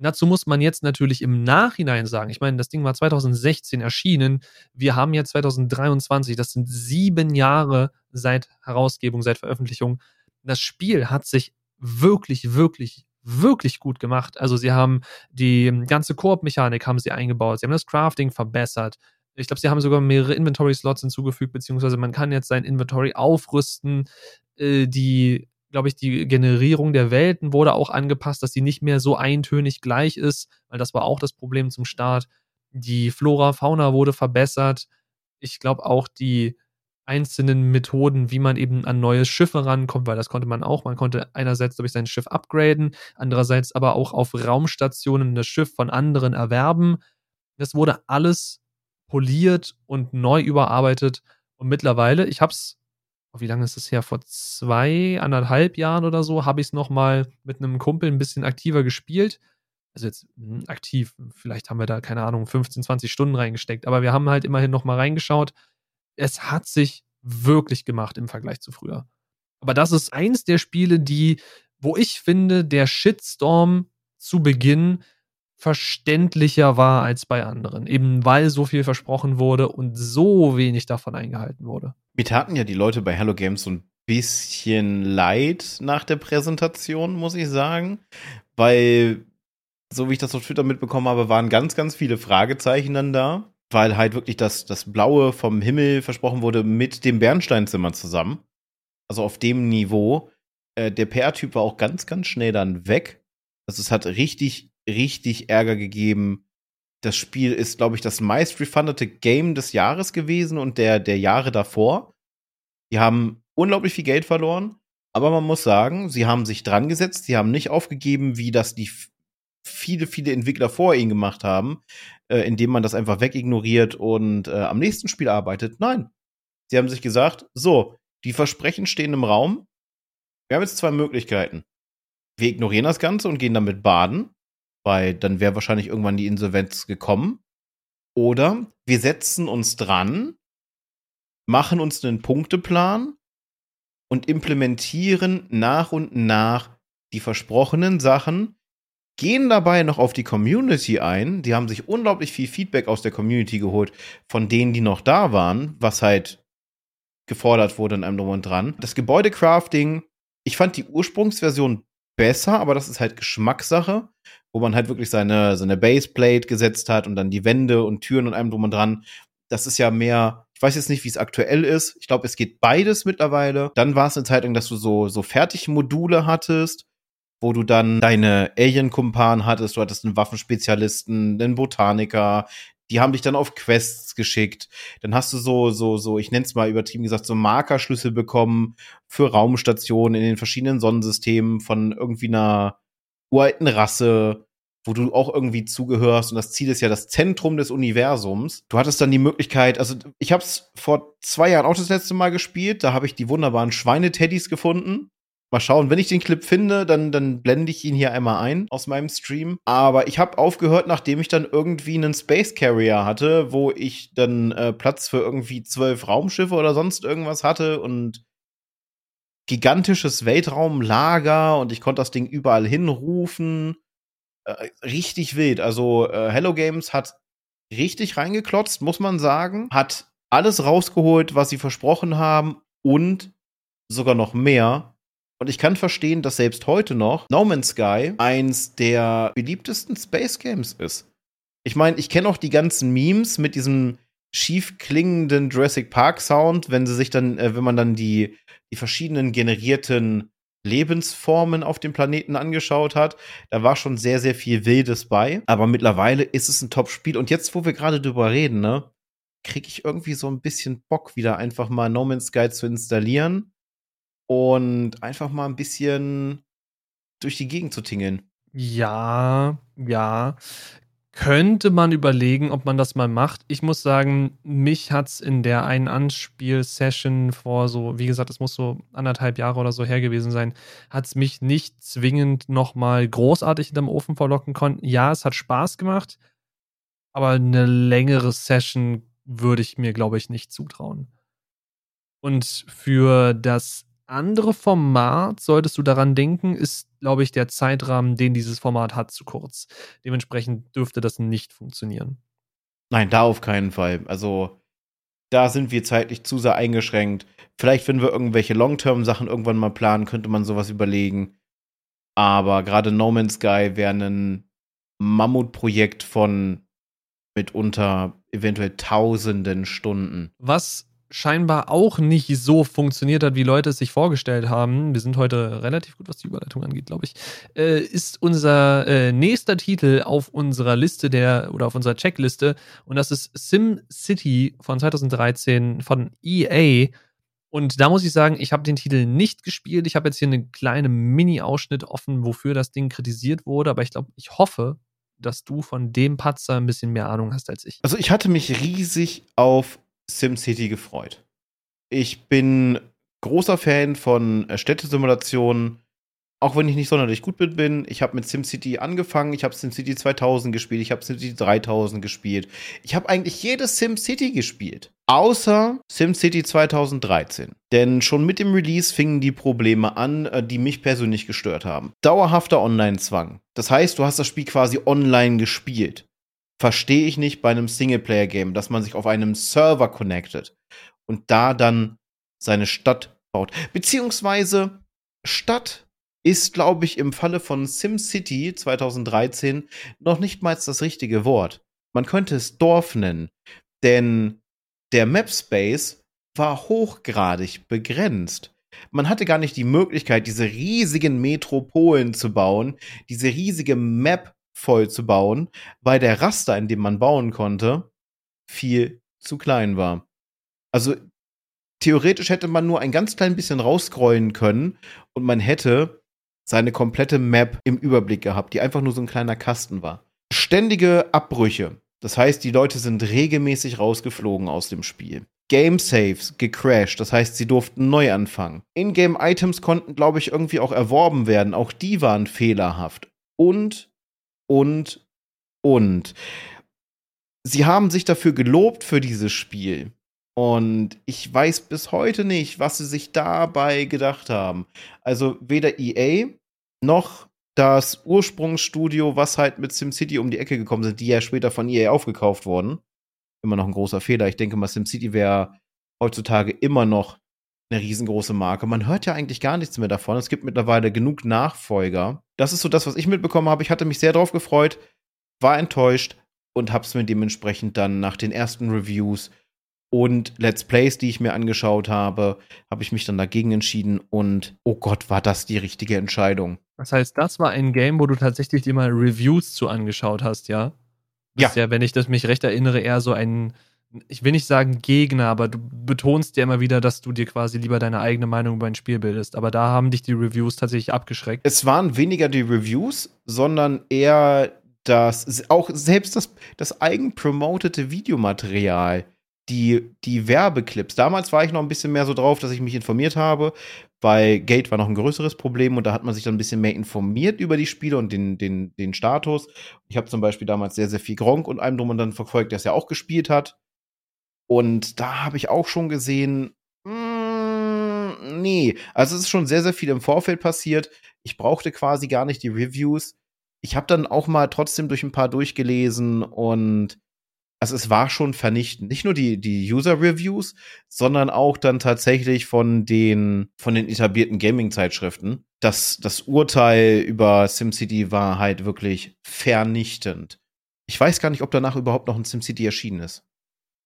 Dazu muss man jetzt natürlich im Nachhinein sagen, ich meine, das Ding war 2016 erschienen, wir haben jetzt 2023, das sind sieben Jahre seit Herausgebung, seit Veröffentlichung. Das Spiel hat sich wirklich, wirklich wirklich gut gemacht. Also sie haben die ganze Koop-Mechanik haben sie eingebaut, sie haben das Crafting verbessert. Ich glaube, sie haben sogar mehrere Inventory-Slots hinzugefügt, beziehungsweise man kann jetzt sein Inventory aufrüsten. Äh, die, glaube ich, die Generierung der Welten wurde auch angepasst, dass sie nicht mehr so eintönig gleich ist, weil das war auch das Problem zum Start. Die Flora, Fauna wurde verbessert. Ich glaube auch die einzelnen Methoden, wie man eben an neue Schiffe rankommt, weil das konnte man auch. Man konnte einerseits durch sein Schiff upgraden, andererseits aber auch auf Raumstationen das Schiff von anderen erwerben. Das wurde alles poliert und neu überarbeitet. Und mittlerweile, ich hab's, oh, wie lange ist es her? Vor zwei, anderthalb Jahren oder so, habe ich es nochmal mit einem Kumpel ein bisschen aktiver gespielt. Also jetzt hm, aktiv, vielleicht haben wir da, keine Ahnung, 15, 20 Stunden reingesteckt, aber wir haben halt immerhin nochmal reingeschaut es hat sich wirklich gemacht im Vergleich zu früher. Aber das ist eins der Spiele, die, wo ich finde, der Shitstorm zu Beginn verständlicher war als bei anderen. Eben weil so viel versprochen wurde und so wenig davon eingehalten wurde. Wir taten ja die Leute bei Hello Games so ein bisschen leid nach der Präsentation, muss ich sagen. Weil, so wie ich das auf Twitter mitbekommen habe, waren ganz, ganz viele Fragezeichen dann da weil halt wirklich das, das Blaue vom Himmel versprochen wurde mit dem Bernsteinzimmer zusammen. Also auf dem Niveau. Äh, der PR-Typ war auch ganz, ganz schnell dann weg. Also es hat richtig, richtig Ärger gegeben. Das Spiel ist, glaube ich, das meist refundete Game des Jahres gewesen und der, der Jahre davor. Die haben unglaublich viel Geld verloren. Aber man muss sagen, sie haben sich dran gesetzt, sie haben nicht aufgegeben, wie das die viele, viele Entwickler vor ihnen gemacht haben, äh, indem man das einfach wegignoriert und äh, am nächsten Spiel arbeitet. Nein. Sie haben sich gesagt, so, die Versprechen stehen im Raum. Wir haben jetzt zwei Möglichkeiten. Wir ignorieren das Ganze und gehen damit baden, weil dann wäre wahrscheinlich irgendwann die Insolvenz gekommen. Oder wir setzen uns dran, machen uns einen Punkteplan und implementieren nach und nach die versprochenen Sachen, gehen dabei noch auf die Community ein. Die haben sich unglaublich viel Feedback aus der Community geholt, von denen, die noch da waren, was halt gefordert wurde in einem Drum und Dran. Das Gebäudecrafting, ich fand die Ursprungsversion besser, aber das ist halt Geschmackssache, wo man halt wirklich seine, seine Baseplate gesetzt hat und dann die Wände und Türen und einem Drum und Dran. Das ist ja mehr, ich weiß jetzt nicht, wie es aktuell ist. Ich glaube, es geht beides mittlerweile. Dann war es eine Zeit lang, dass du so, so Fertigmodule hattest wo du dann deine Alien-Kumpan hattest, du hattest einen Waffenspezialisten, einen Botaniker, die haben dich dann auf Quests geschickt. Dann hast du so, so, so, ich nenne es mal übertrieben gesagt, so Markerschlüssel bekommen für Raumstationen in den verschiedenen Sonnensystemen von irgendwie einer uralten Rasse, wo du auch irgendwie zugehörst. Und das Ziel ist ja das Zentrum des Universums. Du hattest dann die Möglichkeit, also ich habe es vor zwei Jahren auch das letzte Mal gespielt. Da habe ich die wunderbaren Schweineteddys gefunden. Mal schauen, wenn ich den Clip finde, dann, dann blende ich ihn hier einmal ein aus meinem Stream. Aber ich habe aufgehört, nachdem ich dann irgendwie einen Space Carrier hatte, wo ich dann äh, Platz für irgendwie zwölf Raumschiffe oder sonst irgendwas hatte und gigantisches Weltraumlager und ich konnte das Ding überall hinrufen. Äh, richtig wild. Also äh, Hello Games hat richtig reingeklotzt, muss man sagen. Hat alles rausgeholt, was sie versprochen haben und sogar noch mehr und ich kann verstehen, dass selbst heute noch No Man's Sky eins der beliebtesten Space Games ist. Ich meine, ich kenne auch die ganzen Memes mit diesem schief klingenden Jurassic Park Sound, wenn sie sich dann, äh, wenn man dann die, die verschiedenen generierten Lebensformen auf dem Planeten angeschaut hat. Da war schon sehr, sehr viel Wildes bei. Aber mittlerweile ist es ein Top-Spiel. Und jetzt, wo wir gerade drüber reden, ne, kriege ich irgendwie so ein bisschen Bock, wieder einfach mal No Man's Sky zu installieren und einfach mal ein bisschen durch die Gegend zu tingeln. Ja, ja. könnte man überlegen, ob man das mal macht. Ich muss sagen, mich hat es in der einen Anspiel-Session vor so, wie gesagt, es muss so anderthalb Jahre oder so her gewesen sein, hat es mich nicht zwingend nochmal großartig hinterm Ofen verlocken können. Ja, es hat Spaß gemacht, aber eine längere Session würde ich mir, glaube ich, nicht zutrauen. Und für das andere Format, solltest du daran denken, ist, glaube ich, der Zeitrahmen, den dieses Format hat, zu kurz. Dementsprechend dürfte das nicht funktionieren. Nein, da auf keinen Fall. Also, da sind wir zeitlich zu sehr eingeschränkt. Vielleicht, wenn wir irgendwelche Long-Term-Sachen irgendwann mal planen, könnte man sowas überlegen. Aber gerade No Man's Sky wäre ein Mammutprojekt von mitunter eventuell tausenden Stunden. Was scheinbar auch nicht so funktioniert hat, wie Leute es sich vorgestellt haben, wir sind heute relativ gut, was die Überleitung angeht, glaube ich, äh, ist unser äh, nächster Titel auf unserer Liste der oder auf unserer Checkliste und das ist Sim City von 2013 von EA. Und da muss ich sagen, ich habe den Titel nicht gespielt. Ich habe jetzt hier einen kleinen Mini-Ausschnitt offen, wofür das Ding kritisiert wurde, aber ich glaube, ich hoffe, dass du von dem Patzer ein bisschen mehr Ahnung hast als ich. Also ich hatte mich riesig auf SimCity gefreut. Ich bin großer Fan von äh, Städtesimulationen, auch wenn ich nicht sonderlich gut bin. Ich habe mit SimCity angefangen, ich habe SimCity 2000 gespielt, ich habe SimCity 3000 gespielt. Ich habe eigentlich jedes SimCity gespielt, außer SimCity 2013. Denn schon mit dem Release fingen die Probleme an, äh, die mich persönlich gestört haben. Dauerhafter Online-Zwang. Das heißt, du hast das Spiel quasi online gespielt verstehe ich nicht bei einem Singleplayer-Game, dass man sich auf einem Server connectet und da dann seine Stadt baut. Beziehungsweise Stadt ist, glaube ich, im Falle von SimCity 2013 noch nicht mal das richtige Wort. Man könnte es Dorf nennen, denn der Map Space war hochgradig begrenzt. Man hatte gar nicht die Möglichkeit, diese riesigen Metropolen zu bauen, diese riesige Map voll zu bauen, weil der Raster, in dem man bauen konnte, viel zu klein war. Also theoretisch hätte man nur ein ganz klein bisschen rausscrollen können und man hätte seine komplette Map im Überblick gehabt, die einfach nur so ein kleiner Kasten war. Ständige Abbrüche. Das heißt, die Leute sind regelmäßig rausgeflogen aus dem Spiel. Game Saves gecrashed, das heißt, sie durften neu anfangen. Ingame-Items konnten, glaube ich, irgendwie auch erworben werden, auch die waren fehlerhaft. Und und, und. Sie haben sich dafür gelobt für dieses Spiel. Und ich weiß bis heute nicht, was sie sich dabei gedacht haben. Also weder EA noch das Ursprungsstudio, was halt mit SimCity um die Ecke gekommen sind, die ja später von EA aufgekauft wurden. Immer noch ein großer Fehler. Ich denke mal, SimCity wäre heutzutage immer noch eine riesengroße Marke. Man hört ja eigentlich gar nichts mehr davon. Es gibt mittlerweile genug Nachfolger. Das ist so das, was ich mitbekommen habe. Ich hatte mich sehr drauf gefreut, war enttäuscht und habe es mir dementsprechend dann nach den ersten Reviews und Let's Plays, die ich mir angeschaut habe, habe ich mich dann dagegen entschieden und oh Gott, war das die richtige Entscheidung. Das heißt, das war ein Game, wo du tatsächlich dir mal Reviews zu angeschaut hast, ja? Das ja. ja, wenn ich das mich recht erinnere, eher so ein ich will nicht sagen Gegner, aber du betonst ja immer wieder, dass du dir quasi lieber deine eigene Meinung über ein Spiel bildest. Aber da haben dich die Reviews tatsächlich abgeschreckt. Es waren weniger die Reviews, sondern eher das, auch selbst das, das eigenpromotete Videomaterial, die, die Werbeclips. Damals war ich noch ein bisschen mehr so drauf, dass ich mich informiert habe, weil Gate war noch ein größeres Problem und da hat man sich dann ein bisschen mehr informiert über die Spiele und den, den, den Status. Ich habe zum Beispiel damals sehr, sehr viel Gronk und einem drum und dann verfolgt, der es ja auch gespielt hat. Und da habe ich auch schon gesehen, mh, hm, nee, also es ist schon sehr, sehr viel im Vorfeld passiert. Ich brauchte quasi gar nicht die Reviews. Ich habe dann auch mal trotzdem durch ein paar durchgelesen und also es war schon vernichtend. Nicht nur die, die User-Reviews, sondern auch dann tatsächlich von den, von den etablierten Gaming-Zeitschriften. Das, das Urteil über SimCity war halt wirklich vernichtend. Ich weiß gar nicht, ob danach überhaupt noch ein SimCity erschienen ist.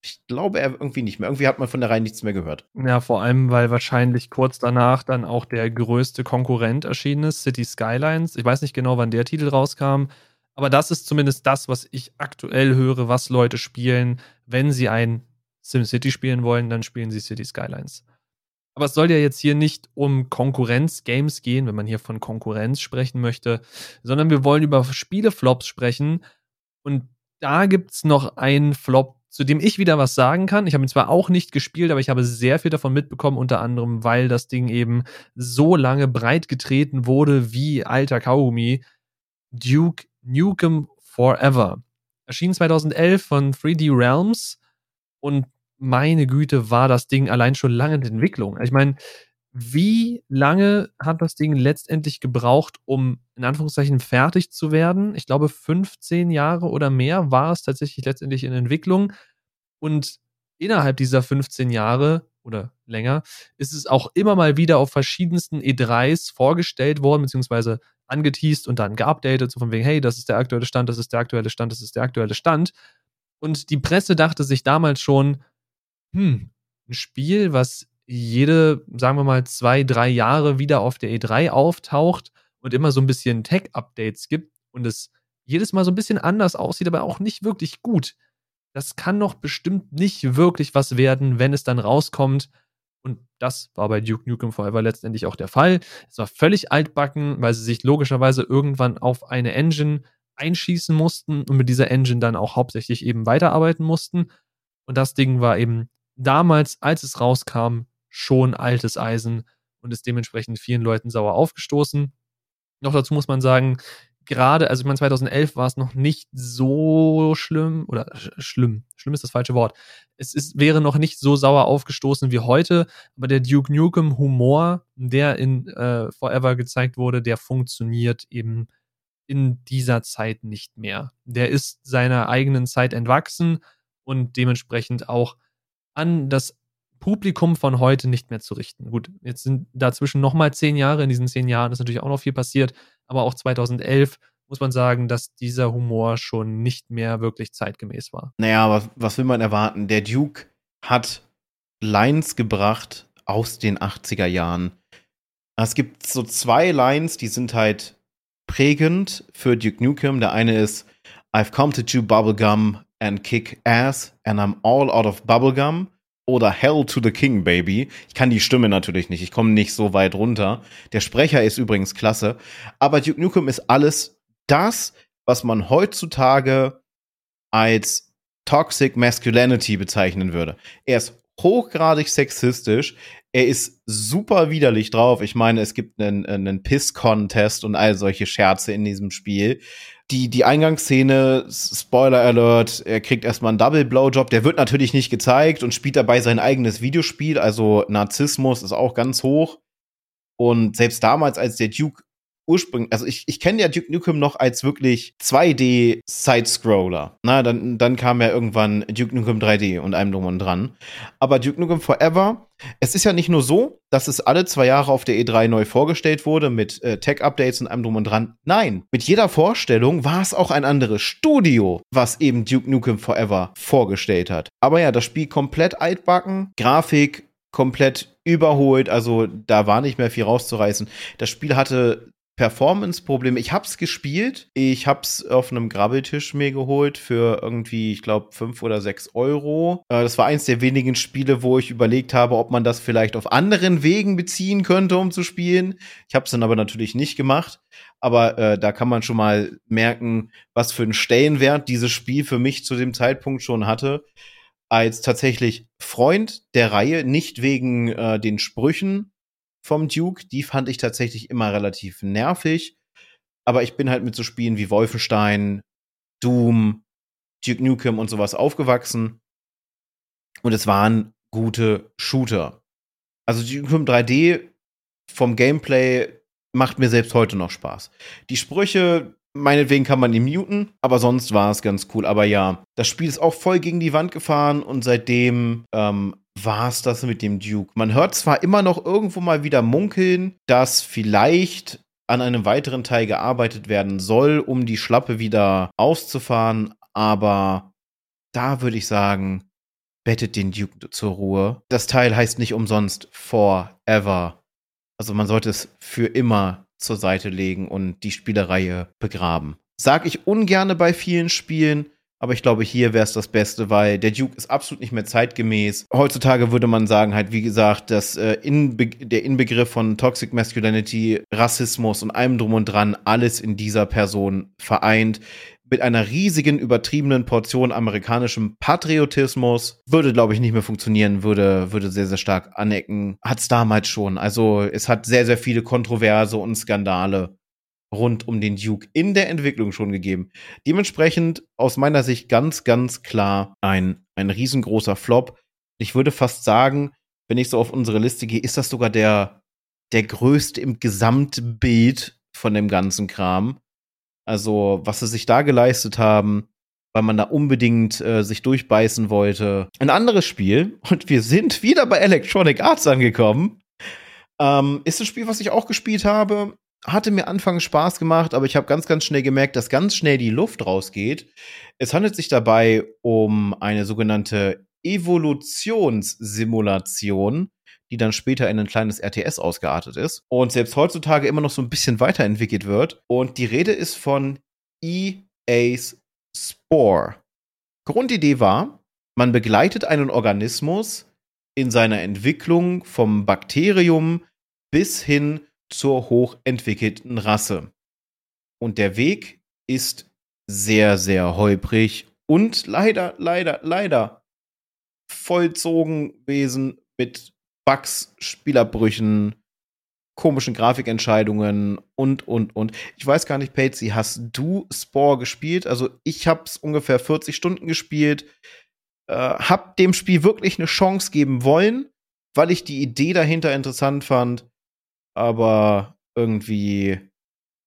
Ich glaube er irgendwie nicht mehr. Irgendwie hat man von der Reihe nichts mehr gehört. Ja, vor allem, weil wahrscheinlich kurz danach dann auch der größte Konkurrent erschienen ist, City Skylines. Ich weiß nicht genau, wann der Titel rauskam, aber das ist zumindest das, was ich aktuell höre, was Leute spielen. Wenn sie ein SimCity spielen wollen, dann spielen sie City Skylines. Aber es soll ja jetzt hier nicht um Konkurrenz-Games gehen, wenn man hier von Konkurrenz sprechen möchte, sondern wir wollen über Spieleflops sprechen. Und da gibt es noch einen Flop, zu dem ich wieder was sagen kann. Ich habe ihn zwar auch nicht gespielt, aber ich habe sehr viel davon mitbekommen, unter anderem, weil das Ding eben so lange breit getreten wurde wie alter Kaugummi. Duke Nukem Forever. Erschien 2011 von 3D Realms und meine Güte, war das Ding allein schon lange in Entwicklung. Ich meine, wie lange hat das Ding letztendlich gebraucht, um in Anführungszeichen fertig zu werden? Ich glaube, 15 Jahre oder mehr war es tatsächlich letztendlich in Entwicklung. Und innerhalb dieser 15 Jahre oder länger ist es auch immer mal wieder auf verschiedensten E3s vorgestellt worden, beziehungsweise angeteased und dann geupdatet, so von wegen, hey, das ist der aktuelle Stand, das ist der aktuelle Stand, das ist der aktuelle Stand. Und die Presse dachte sich damals schon, hm, ein Spiel, was jede, sagen wir mal, zwei, drei Jahre wieder auf der E3 auftaucht und immer so ein bisschen Tech-Updates gibt und es jedes Mal so ein bisschen anders aussieht, aber auch nicht wirklich gut. Das kann doch bestimmt nicht wirklich was werden, wenn es dann rauskommt. Und das war bei Duke Nukem Forever letztendlich auch der Fall. Es war völlig altbacken, weil sie sich logischerweise irgendwann auf eine Engine einschießen mussten und mit dieser Engine dann auch hauptsächlich eben weiterarbeiten mussten. Und das Ding war eben damals, als es rauskam, schon altes Eisen und ist dementsprechend vielen Leuten sauer aufgestoßen. Noch dazu muss man sagen, gerade, also ich meine, 2011 war es noch nicht so schlimm oder schlimm. Schlimm ist das falsche Wort. Es ist, wäre noch nicht so sauer aufgestoßen wie heute, aber der Duke Nukem Humor, der in äh, Forever gezeigt wurde, der funktioniert eben in dieser Zeit nicht mehr. Der ist seiner eigenen Zeit entwachsen und dementsprechend auch an das Publikum von heute nicht mehr zu richten. Gut, jetzt sind dazwischen nochmal zehn Jahre. In diesen zehn Jahren ist natürlich auch noch viel passiert. Aber auch 2011 muss man sagen, dass dieser Humor schon nicht mehr wirklich zeitgemäß war. Naja, was, was will man erwarten? Der Duke hat Lines gebracht aus den 80er Jahren. Es gibt so zwei Lines, die sind halt prägend für Duke Nukem. Der eine ist I've come to chew bubblegum and kick ass and I'm all out of bubblegum oder Hell to the King, Baby. Ich kann die Stimme natürlich nicht, ich komme nicht so weit runter. Der Sprecher ist übrigens klasse. Aber Duke Nukem ist alles das, was man heutzutage als Toxic Masculinity bezeichnen würde. Er ist hochgradig sexistisch. Er ist super widerlich drauf. Ich meine, es gibt einen, einen Piss-Contest und all solche Scherze in diesem Spiel die, die Eingangsszene, Spoiler Alert, er kriegt erstmal einen Double Blowjob, der wird natürlich nicht gezeigt und spielt dabei sein eigenes Videospiel, also Narzissmus ist auch ganz hoch. Und selbst damals, als der Duke ursprünglich, also ich, ich kenne ja Duke Nukem noch als wirklich 2D Side-Scroller. Na, dann, dann kam ja irgendwann Duke Nukem 3D und einem drum und dran. Aber Duke Nukem Forever, es ist ja nicht nur so, dass es alle zwei Jahre auf der E3 neu vorgestellt wurde mit äh, Tech-Updates und einem drum und dran. Nein, mit jeder Vorstellung war es auch ein anderes Studio, was eben Duke Nukem Forever vorgestellt hat. Aber ja, das Spiel komplett altbacken, Grafik komplett überholt, also da war nicht mehr viel rauszureißen. Das Spiel hatte Performance-Probleme. Ich hab's gespielt. Ich hab's auf einem Grabbeltisch mir geholt für irgendwie, ich glaube, fünf oder sechs Euro. Äh, das war eins der wenigen Spiele, wo ich überlegt habe, ob man das vielleicht auf anderen Wegen beziehen könnte, um zu spielen. Ich hab's dann aber natürlich nicht gemacht. Aber äh, da kann man schon mal merken, was für einen Stellenwert dieses Spiel für mich zu dem Zeitpunkt schon hatte. Als tatsächlich Freund der Reihe, nicht wegen äh, den Sprüchen, vom Duke. Die fand ich tatsächlich immer relativ nervig. Aber ich bin halt mit so Spielen wie Wolfenstein, Doom, Duke Nukem und sowas aufgewachsen. Und es waren gute Shooter. Also Duke Nukem 3D vom Gameplay macht mir selbst heute noch Spaß. Die Sprüche, meinetwegen kann man ihn muten, aber sonst war es ganz cool. Aber ja, das Spiel ist auch voll gegen die Wand gefahren und seitdem ähm, war es das mit dem Duke. Man hört zwar immer noch irgendwo mal wieder munkeln, dass vielleicht an einem weiteren Teil gearbeitet werden soll, um die Schlappe wieder auszufahren, aber da würde ich sagen, bettet den Duke zur Ruhe. Das Teil heißt nicht umsonst Forever. Also man sollte es für immer zur Seite legen und die Spielereihe begraben. Sag ich ungerne bei vielen Spielen, Aber ich glaube, hier wäre es das Beste, weil der Duke ist absolut nicht mehr zeitgemäß. Heutzutage würde man sagen, halt, wie gesagt, dass äh, Inbe der Inbegriff von Toxic Masculinity, Rassismus und allem drum und dran alles in dieser Person vereint mit einer riesigen, übertriebenen Portion amerikanischem Patriotismus. Würde, glaube ich, nicht mehr funktionieren, würde, würde sehr, sehr stark anecken. Hat es damals schon. Also es hat sehr, sehr viele Kontroverse und Skandale rund um den Duke in der Entwicklung schon gegeben. Dementsprechend aus meiner Sicht ganz, ganz klar ein, ein riesengroßer Flop. Ich würde fast sagen, wenn ich so auf unsere Liste gehe, ist das sogar der, der größte im Gesamtbild von dem ganzen Kram. Also, was sie sich da geleistet haben, weil man da unbedingt äh, sich durchbeißen wollte. Ein anderes Spiel, und wir sind wieder bei Electronic Arts angekommen, ähm, ist ein Spiel, was ich auch gespielt habe. Hatte mir anfangs Spaß gemacht, aber ich habe ganz, ganz schnell gemerkt, dass ganz schnell die Luft rausgeht. Es handelt sich dabei um eine sogenannte Evolutionssimulation die dann später in ein kleines RTS ausgeartet ist und selbst heutzutage immer noch so ein bisschen weiterentwickelt wird. Und die Rede ist von EA's Spore. Grundidee war, man begleitet einen Organismus in seiner Entwicklung vom Bakterium bis hin zur hochentwickelten Rasse. Und der Weg ist sehr, sehr holprig und leider, leider, leider vollzogen gewesen mit Bugs, Spielerbrüchen, komischen Grafikentscheidungen und, und, und. Ich weiß gar nicht, Patsy, hast du Spore gespielt? Also ich habe es ungefähr 40 Stunden gespielt, äh, hab dem Spiel wirklich eine Chance geben wollen, weil ich die Idee dahinter interessant fand, aber irgendwie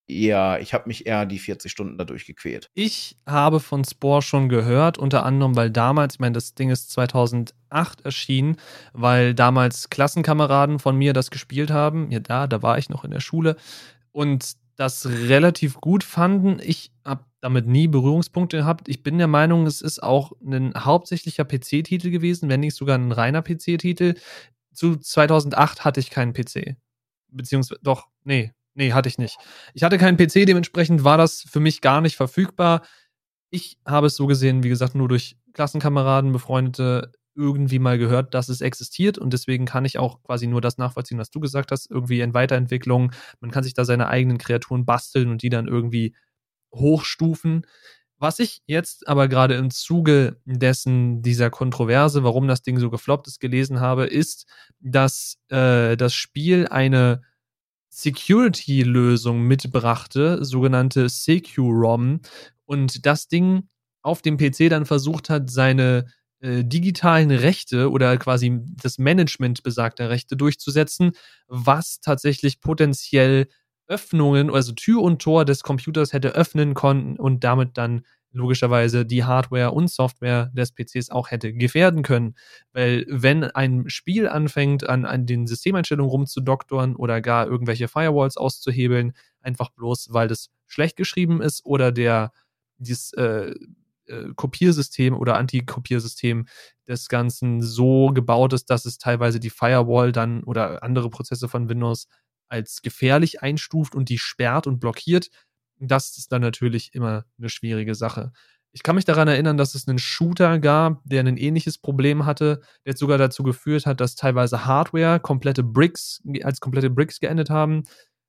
ja, ich habe mich eher die 40 Stunden dadurch gequält. Ich habe von Spore schon gehört, unter anderem, weil damals, ich meine, das Ding ist 2008 erschienen, weil damals Klassenkameraden von mir das gespielt haben. Ja, da, da war ich noch in der Schule und das relativ gut fanden. Ich habe damit nie Berührungspunkte gehabt. Ich bin der Meinung, es ist auch ein hauptsächlicher PC-Titel gewesen, wenn nicht sogar ein reiner PC-Titel. Zu 2008 hatte ich keinen PC. Beziehungsweise, doch, nee, Nee, hatte ich nicht. Ich hatte keinen PC, dementsprechend war das für mich gar nicht verfügbar. Ich habe es so gesehen, wie gesagt, nur durch Klassenkameraden, Befreundete irgendwie mal gehört, dass es existiert und deswegen kann ich auch quasi nur das nachvollziehen, was du gesagt hast, irgendwie in Weiterentwicklung. Man kann sich da seine eigenen Kreaturen basteln und die dann irgendwie hochstufen. Was ich jetzt aber gerade im Zuge dessen dieser Kontroverse, warum das Ding so gefloppt ist, gelesen habe, ist, dass äh, das Spiel eine Security-Lösung mitbrachte, sogenannte Securom, und das Ding auf dem PC dann versucht hat, seine äh, digitalen Rechte oder quasi das Management besagter Rechte durchzusetzen, was tatsächlich potenziell Öffnungen, also Tür und Tor des Computers hätte öffnen können und damit dann logischerweise die Hardware und Software des PCs auch hätte gefährden können. Weil wenn ein Spiel anfängt, an, an den Systemeinstellungen rumzudoktoren oder gar irgendwelche Firewalls auszuhebeln, einfach bloß, weil das schlecht geschrieben ist oder der dieses äh, äh, Kopiersystem oder Antikopiersystem des Ganzen so gebaut ist, dass es teilweise die Firewall dann oder andere Prozesse von Windows als gefährlich einstuft und die sperrt und blockiert, das ist dann natürlich immer eine schwierige Sache. Ich kann mich daran erinnern, dass es einen Shooter gab, der ein ähnliches Problem hatte, der sogar dazu geführt hat, dass teilweise Hardware komplette Bricks als komplette Bricks geendet haben.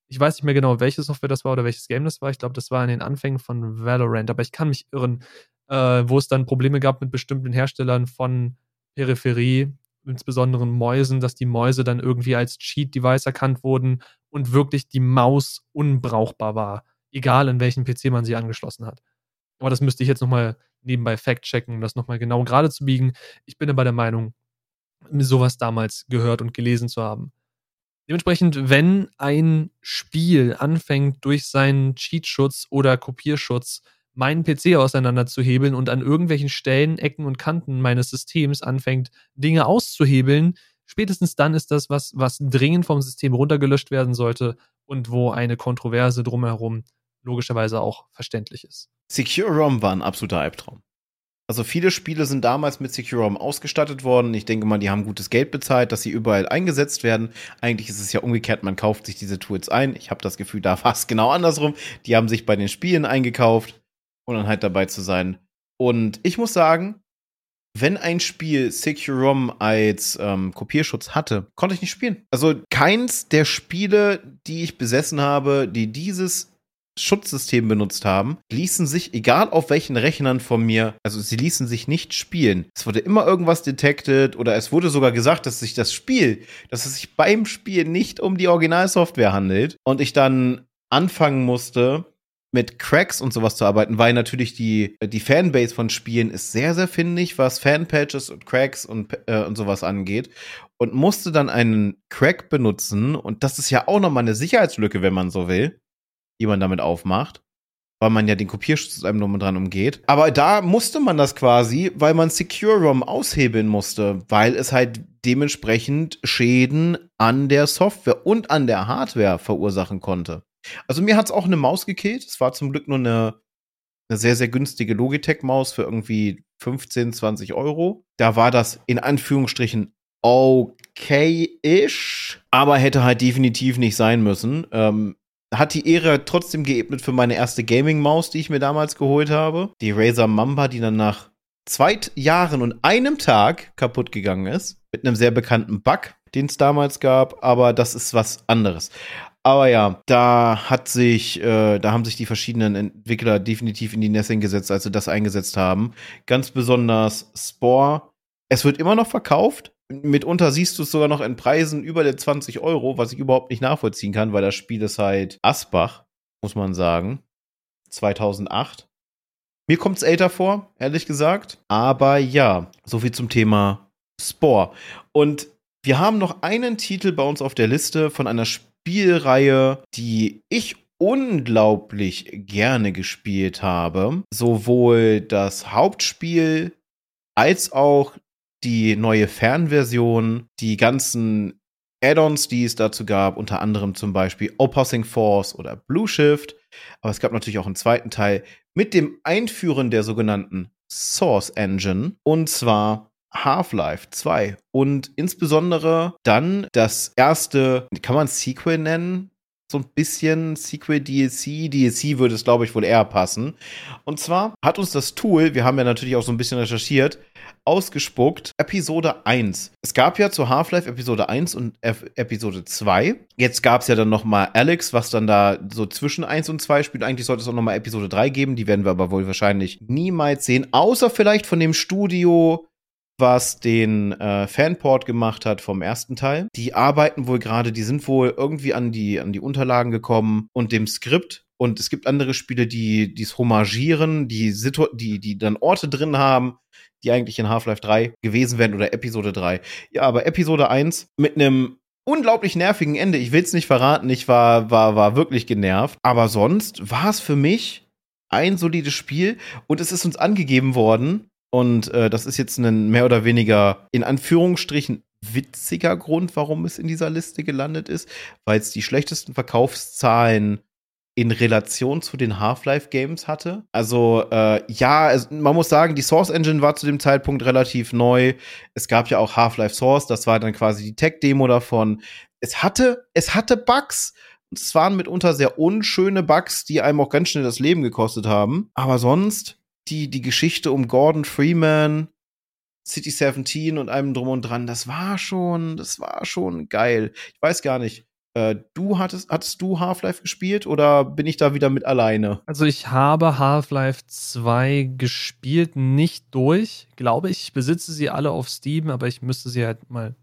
Ich weiß nicht mehr genau, welche Software das war oder welches Game das war. Ich glaube, das war in den Anfängen von Valorant, aber ich kann mich irren, äh, wo es dann Probleme gab mit bestimmten Herstellern von Peripherie, insbesondere Mäusen, dass die Mäuse dann irgendwie als Cheat-Device erkannt wurden und wirklich die Maus unbrauchbar war egal in welchen PC man sie angeschlossen hat. Aber das müsste ich jetzt nochmal nebenbei fact-checken, um das nochmal genau gerade zu biegen. Ich bin aber der Meinung, sowas damals gehört und gelesen zu haben. Dementsprechend, wenn ein Spiel anfängt, durch seinen Cheatschutz oder Kopierschutz meinen PC auseinanderzuhebeln und an irgendwelchen Stellen, Ecken und Kanten meines Systems anfängt, Dinge auszuhebeln, spätestens dann ist das was, was dringend vom System runtergelöscht werden sollte und wo eine Kontroverse drumherum logischerweise auch verständlich ist. Secure ROM war ein absoluter Albtraum. Also viele Spiele sind damals mit Secure ROM ausgestattet worden. Ich denke mal, die haben gutes Geld bezahlt, dass sie überall eingesetzt werden. Eigentlich ist es ja umgekehrt, man kauft sich diese Tools ein. Ich habe das Gefühl, da war es genau andersrum. Die haben sich bei den Spielen eingekauft, um dann halt dabei zu sein. Und ich muss sagen, wenn ein Spiel Secure ROM als ähm, Kopierschutz hatte, konnte ich nicht spielen. Also keins der Spiele, die ich besessen habe, die dieses Schutzsystem benutzt haben, ließen sich, egal auf welchen Rechnern von mir, also sie ließen sich nicht spielen. Es wurde immer irgendwas detected oder es wurde sogar gesagt, dass sich das Spiel, dass es sich beim Spiel nicht um die Originalsoftware handelt und ich dann anfangen musste, mit Cracks und sowas zu arbeiten, weil natürlich die, die Fanbase von Spielen ist sehr, sehr findig, was Fanpatches und Cracks und, äh, und sowas angeht. Und musste dann einen Crack benutzen. Und das ist ja auch nochmal eine Sicherheitslücke, wenn man so will, die man damit aufmacht. Weil man ja den Kopierschutz einem drum und dran umgeht. Aber da musste man das quasi, weil man Secure ROM aushebeln musste, weil es halt dementsprechend Schäden an der Software und an der Hardware verursachen konnte. Also mir hat es auch eine Maus gekillt. Es war zum Glück nur eine, eine sehr, sehr günstige Logitech-Maus für irgendwie 15, 20 Euro. Da war das in Anführungsstrichen okay-ish, aber hätte halt definitiv nicht sein müssen. Ähm, hat die Ehre trotzdem geebnet für meine erste Gaming-Maus, die ich mir damals geholt habe. Die Razer Mamba, die dann nach zwei Jahren und einem Tag kaputt gegangen ist. Mit einem sehr bekannten Bug, den es damals gab, aber das ist was anderes. Aber ja, da hat sich, äh, da haben sich die verschiedenen Entwickler definitiv in die Nässe gesetzt, als sie das eingesetzt haben. Ganz besonders Spore. Es wird immer noch verkauft. Mitunter siehst du es sogar noch in Preisen über den 20 Euro, was ich überhaupt nicht nachvollziehen kann, weil das Spiel ist halt Asbach, muss man sagen. 2008. Mir kommt es älter vor, ehrlich gesagt. Aber ja, so viel zum Thema Spore. Und wir haben noch einen Titel bei uns auf der Liste von einer Sp Spielreihe, die ich unglaublich gerne gespielt habe. Sowohl das Hauptspiel als auch die neue Fernversion, die ganzen Add-ons, die es dazu gab, unter anderem zum Beispiel Opposing Force oder Blue Shift. Aber es gab natürlich auch einen zweiten Teil mit dem Einführen der sogenannten Source Engine. Und zwar Half-Life 2 und insbesondere dann das erste, kann man Sequel nennen? So ein bisschen Sequel DLC. DLC würde es, glaube ich, wohl eher passen. Und zwar hat uns das Tool, wir haben ja natürlich auch so ein bisschen recherchiert, ausgespuckt Episode 1. Es gab ja zu Half-Life Episode 1 und F Episode 2. Jetzt gab es ja dann noch mal Alex, was dann da so zwischen 1 und 2 spielt. Eigentlich sollte es auch noch mal Episode 3 geben. Die werden wir aber wohl wahrscheinlich niemals sehen. Außer vielleicht von dem Studio, was den äh, Fanport gemacht hat vom ersten Teil. Die arbeiten wohl gerade, die sind wohl irgendwie an die, an die Unterlagen gekommen und dem Skript. Und es gibt andere Spiele, die es homagieren, die, Situ die, die dann Orte drin haben, die eigentlich in Half-Life 3 gewesen wären oder Episode 3. Ja, aber Episode 1 mit einem unglaublich nervigen Ende. Ich will es nicht verraten, ich war, war, war wirklich genervt. Aber sonst war es für mich ein solides Spiel und es ist uns angegeben worden, und äh, das ist jetzt ein mehr oder weniger in Anführungsstrichen witziger Grund, warum es in dieser Liste gelandet ist, weil es die schlechtesten Verkaufszahlen in Relation zu den Half-Life-Games hatte. Also äh, ja, es, man muss sagen, die Source Engine war zu dem Zeitpunkt relativ neu. Es gab ja auch Half-Life Source, das war dann quasi die Tech-Demo davon. Es hatte, es hatte Bugs. Es waren mitunter sehr unschöne Bugs, die einem auch ganz schnell das Leben gekostet haben. Aber sonst die, die Geschichte um Gordon Freeman, City 17 und allem drum und dran, das war schon, das war schon geil. Ich weiß gar nicht. Äh, du hattest, hattest du Half-Life gespielt oder bin ich da wieder mit alleine? Also ich habe Half-Life 2 gespielt, nicht durch, glaube ich. Ich besitze sie alle auf Steam, aber ich müsste sie halt mal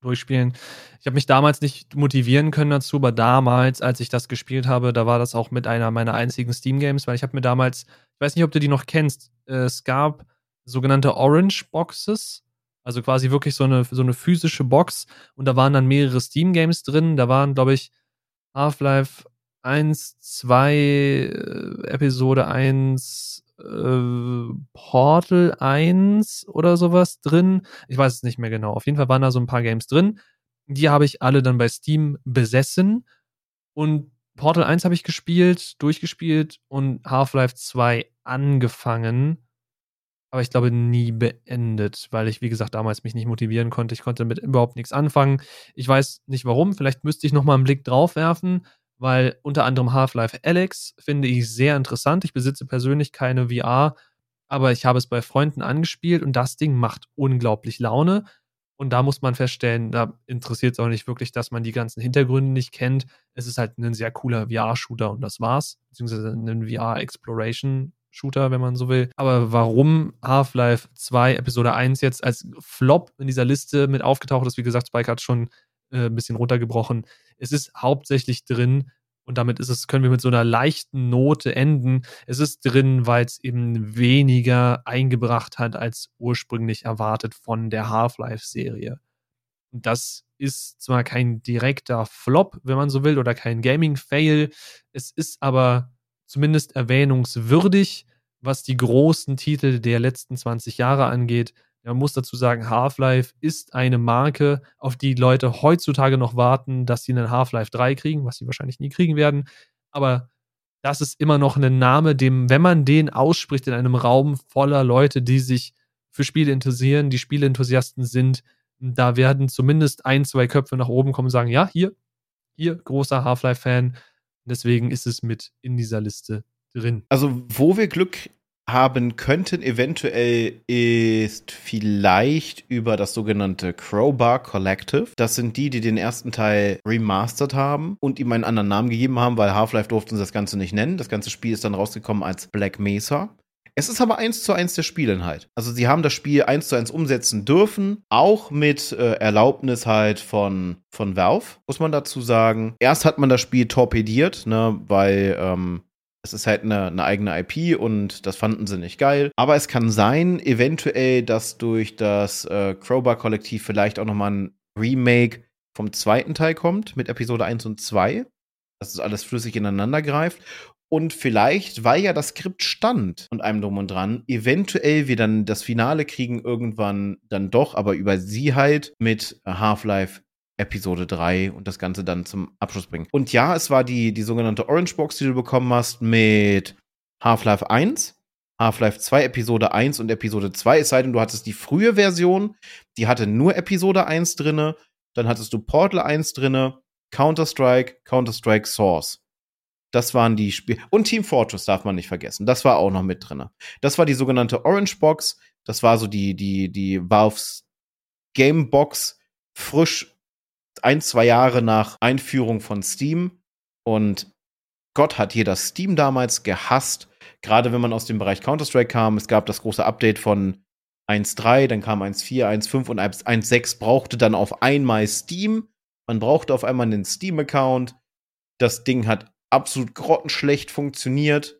durchspielen. Ich habe mich damals nicht motivieren können dazu, aber damals, als ich das gespielt habe, da war das auch mit einer meiner einzigen Steam-Games, weil ich habe mir damals, ich weiß nicht, ob du die noch kennst, äh, es gab sogenannte Orange Boxes, also quasi wirklich so eine, so eine physische Box und da waren dann mehrere Steam-Games drin. Da waren, glaube ich, Half-Life 1, 2, äh, Episode 1, äh, Portal 1 oder sowas drin. Ich weiß es nicht mehr genau. Auf jeden Fall waren da so ein paar Games drin. Die habe ich alle dann bei Steam besessen. Und Portal 1 habe ich gespielt, durchgespielt und Half-Life 2 angefangen. Aber ich glaube nie beendet, weil ich, wie gesagt, damals mich nicht motivieren konnte. Ich konnte damit überhaupt nichts anfangen. Ich weiß nicht warum. Vielleicht müsste ich nochmal einen Blick drauf werfen weil unter anderem Half-Life Alex finde ich sehr interessant. Ich besitze persönlich keine VR, aber ich habe es bei Freunden angespielt und das Ding macht unglaublich Laune. Und da muss man feststellen, da interessiert es auch nicht wirklich, dass man die ganzen Hintergründe nicht kennt. Es ist halt ein sehr cooler VR-Shooter und das war's. Beziehungsweise ein VR-Exploration-Shooter, wenn man so will. Aber warum Half-Life 2 Episode 1 jetzt als Flop in dieser Liste mit aufgetaucht ist, wie gesagt, Spike hat schon äh, ein bisschen runtergebrochen. Es ist hauptsächlich drin, und damit ist es, können wir mit so einer leichten Note enden. Es ist drin, weil es eben weniger eingebracht hat als ursprünglich erwartet von der Half-Life-Serie. Das ist zwar kein direkter Flop, wenn man so will, oder kein Gaming-Fail. Es ist aber zumindest erwähnungswürdig, was die großen Titel der letzten 20 Jahre angeht. Man muss dazu sagen, Half-Life ist eine Marke, auf die Leute heutzutage noch warten, dass sie einen Half-Life 3 kriegen, was sie wahrscheinlich nie kriegen werden. Aber das ist immer noch ein Name, dem, wenn man den ausspricht in einem Raum voller Leute, die sich für Spiele interessieren, die Spieleenthusiasten sind, da werden zumindest ein, zwei Köpfe nach oben kommen und sagen, ja, hier, hier, großer Half-Life-Fan. Deswegen ist es mit in dieser Liste drin. Also, wo wir Glück haben könnten, eventuell ist vielleicht über das sogenannte Crowbar Collective. Das sind die, die den ersten Teil remastered haben und ihm einen anderen Namen gegeben haben, weil Half-Life durfte uns das Ganze nicht nennen. Das ganze Spiel ist dann rausgekommen als Black Mesa. Es ist aber eins zu eins der Spielinhalt. Also sie haben das Spiel eins zu eins umsetzen dürfen, auch mit äh, Erlaubnis halt von, von Valve, muss man dazu sagen. Erst hat man das Spiel torpediert, ne, weil ähm, es ist halt eine, eine, eigene IP und das fanden sie nicht geil. Aber es kann sein, eventuell, dass durch das äh, Crowbar-Kollektiv vielleicht auch nochmal ein Remake vom zweiten Teil kommt mit Episode 1 und 2. Dass es alles flüssig ineinander greift. Und vielleicht, weil ja das Skript stand und einem drum und dran, eventuell wir dann das Finale kriegen irgendwann dann doch, aber über sie halt mit Half-Life Episode 3 und das Ganze dann zum Abschluss bringen. Und ja, es war die, die sogenannte Orange Box, die du bekommen hast mit Half-Life 1, Half-Life 2, Episode 1 und Episode 2. Es sei denn, du hattest die frühe Version, die hatte nur Episode 1 drinne. Dann hattest du Portal 1 drinne, Counter-Strike, Counter-Strike Source. Das waren die Spiele. Und Team Fortress darf man nicht vergessen. Das war auch noch mit drinne. Das war die sogenannte Orange Box. Das war so die, die, die Valves Game Box frisch ein, zwei Jahre nach Einführung von Steam. Und Gott hat jeder Steam damals gehasst. Gerade wenn man aus dem Bereich Counter-Strike kam. Es gab das große Update von 1.3, dann kam 1.4, 1.5 und 1.6 brauchte dann auf einmal Steam. Man brauchte auf einmal einen Steam-Account. Das Ding hat absolut grottenschlecht funktioniert.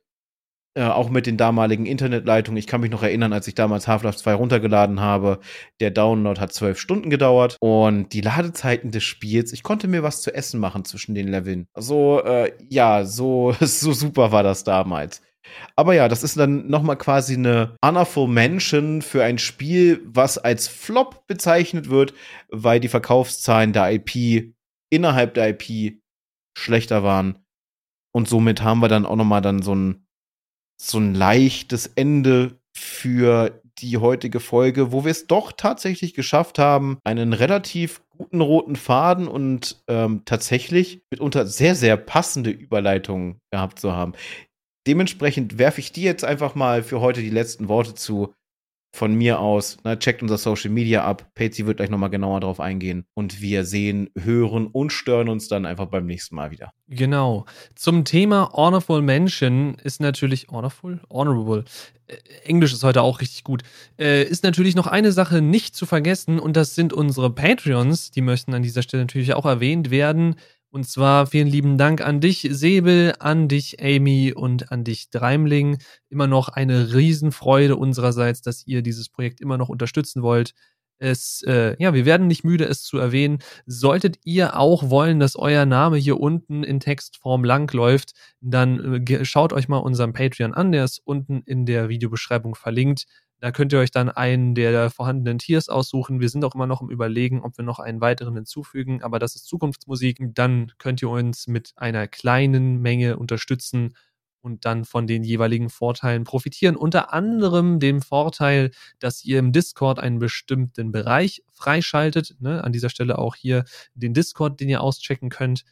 Äh, auch mit den damaligen Internetleitungen. Ich kann mich noch erinnern, als ich damals Half-Life 2 runtergeladen habe. Der Download hat zwölf Stunden gedauert und die Ladezeiten des Spiels, ich konnte mir was zu essen machen zwischen den Leveln. So, äh, ja, so, so super war das damals. Aber ja, das ist dann nochmal quasi eine Honorful Mention für ein Spiel, was als Flop bezeichnet wird, weil die Verkaufszahlen der IP innerhalb der IP schlechter waren. Und somit haben wir dann auch nochmal dann so ein so ein leichtes Ende für die heutige Folge, wo wir es doch tatsächlich geschafft haben, einen relativ guten roten Faden und ähm, tatsächlich mitunter sehr, sehr passende Überleitungen gehabt zu haben. Dementsprechend werfe ich dir jetzt einfach mal für heute die letzten Worte zu von mir aus, ne, checkt unser Social Media ab. Patsy wird gleich nochmal genauer drauf eingehen. Und wir sehen, hören und stören uns dann einfach beim nächsten Mal wieder. Genau. Zum Thema Honorable Mention ist natürlich Honorable? Honorable. Äh, Englisch ist heute auch richtig gut. Äh, ist natürlich noch eine Sache nicht zu vergessen und das sind unsere Patreons. Die möchten an dieser Stelle natürlich auch erwähnt werden. Und zwar vielen lieben Dank an dich, Säbel, an dich, Amy und an dich, Dreimling. Immer noch eine Riesenfreude unsererseits, dass ihr dieses Projekt immer noch unterstützen wollt. Es, äh, ja, wir werden nicht müde, es zu erwähnen. Solltet ihr auch wollen, dass euer Name hier unten in Textform langläuft, dann äh, schaut euch mal unseren Patreon an, der ist unten in der Videobeschreibung verlinkt. Da könnt ihr euch dann einen der vorhandenen Tiers aussuchen. Wir sind auch immer noch im Überlegen, ob wir noch einen weiteren hinzufügen, aber das ist Zukunftsmusik. Dann könnt ihr uns mit einer kleinen Menge unterstützen und dann von den jeweiligen Vorteilen profitieren. Unter anderem dem Vorteil, dass ihr im Discord einen bestimmten Bereich freischaltet. Ne? An dieser Stelle auch hier den Discord, den ihr auschecken könnt.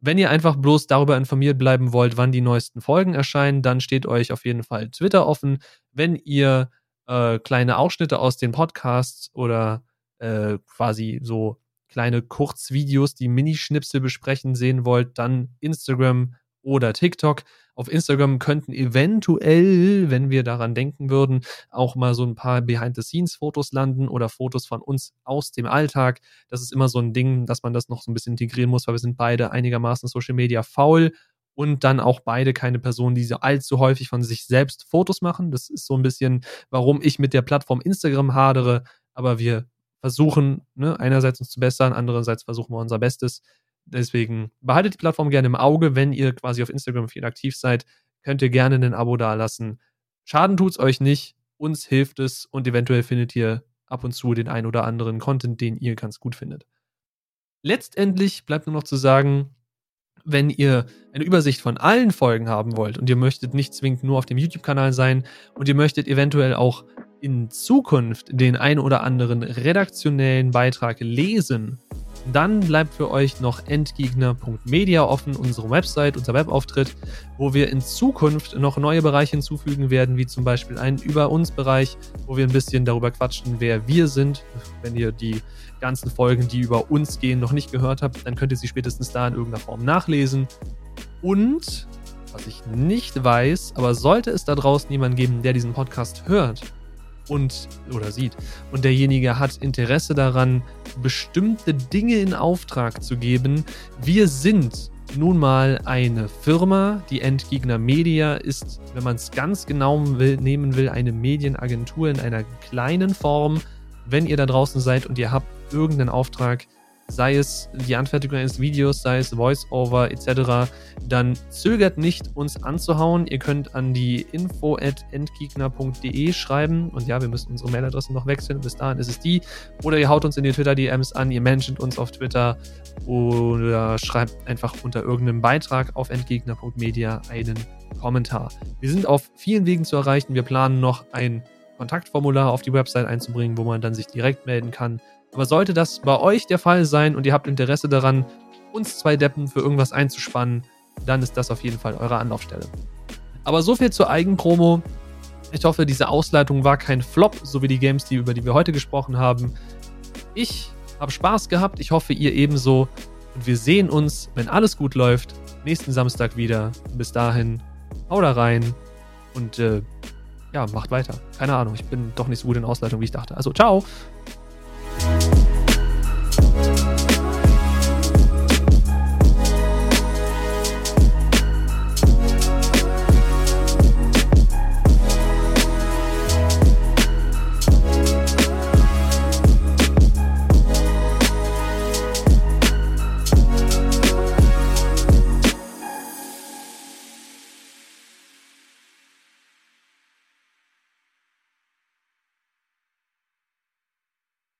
Wenn ihr einfach bloß darüber informiert bleiben wollt, wann die neuesten Folgen erscheinen, dann steht euch auf jeden Fall Twitter offen. wenn ihr äh, kleine Ausschnitte aus den Podcasts oder äh, quasi so kleine Kurzvideos, die Minischnipsel besprechen sehen wollt, dann Instagram oder TikTok. Auf Instagram könnten eventuell, wenn wir daran denken würden, auch mal so ein paar Behind-the-Scenes-Fotos landen oder Fotos von uns aus dem Alltag. Das ist immer so ein Ding, dass man das noch so ein bisschen integrieren muss, weil wir sind beide einigermaßen Social Media faul und dann auch beide keine Personen, die so allzu häufig von sich selbst Fotos machen. Das ist so ein bisschen, warum ich mit der Plattform Instagram hadere. Aber wir versuchen, ne, einerseits uns zu bessern, andererseits versuchen wir unser Bestes. Deswegen behaltet die Plattform gerne im Auge. Wenn ihr quasi auf Instagram viel aktiv seid, könnt ihr gerne ein Abo dalassen. Schaden tut's euch nicht. Uns hilft es und eventuell findet ihr ab und zu den ein oder anderen Content, den ihr ganz gut findet. Letztendlich bleibt nur noch zu sagen, wenn ihr eine Übersicht von allen Folgen haben wollt und ihr möchtet nicht zwingend nur auf dem YouTube-Kanal sein und ihr möchtet eventuell auch in Zukunft den ein oder anderen redaktionellen Beitrag lesen, dann bleibt für euch noch endgegner.media offen, unsere Website, unser Webauftritt, wo wir in Zukunft noch neue Bereiche hinzufügen werden, wie zum Beispiel einen Über uns Bereich, wo wir ein bisschen darüber quatschen, wer wir sind. Wenn ihr die ganzen Folgen, die über uns gehen, noch nicht gehört habt, dann könnt ihr sie spätestens da in irgendeiner Form nachlesen. Und was ich nicht weiß, aber sollte es da draußen jemanden geben, der diesen Podcast hört und oder sieht und derjenige hat Interesse daran, bestimmte Dinge in Auftrag zu geben, wir sind nun mal eine Firma, die Endgegner Media ist, wenn man es ganz genau will, nehmen will, eine Medienagentur in einer kleinen Form. Wenn ihr da draußen seid und ihr habt irgendeinen Auftrag, sei es die Anfertigung eines Videos, sei es Voice-Over etc., dann zögert nicht, uns anzuhauen. Ihr könnt an die info at endgegner.de schreiben und ja, wir müssen unsere Mailadresse noch wechseln. Bis dahin ist es die. Oder ihr haut uns in die Twitter-DMs an, ihr mentioned uns auf Twitter oder schreibt einfach unter irgendeinem Beitrag auf endgegner.media einen Kommentar. Wir sind auf vielen Wegen zu erreichen. Wir planen noch ein Kontaktformular auf die Website einzubringen, wo man dann sich direkt melden kann aber sollte das bei euch der Fall sein und ihr habt Interesse daran, uns zwei Deppen für irgendwas einzuspannen, dann ist das auf jeden Fall eure Anlaufstelle. Aber so viel zur Eigenpromo. Ich hoffe, diese Ausleitung war kein Flop, so wie die Games, die, über die wir heute gesprochen haben. Ich habe Spaß gehabt, ich hoffe, ihr ebenso. Und wir sehen uns, wenn alles gut läuft, nächsten Samstag wieder. Bis dahin, hau da rein und äh, ja, macht weiter. Keine Ahnung, ich bin doch nicht so gut in Ausleitung, wie ich dachte. Also, ciao! you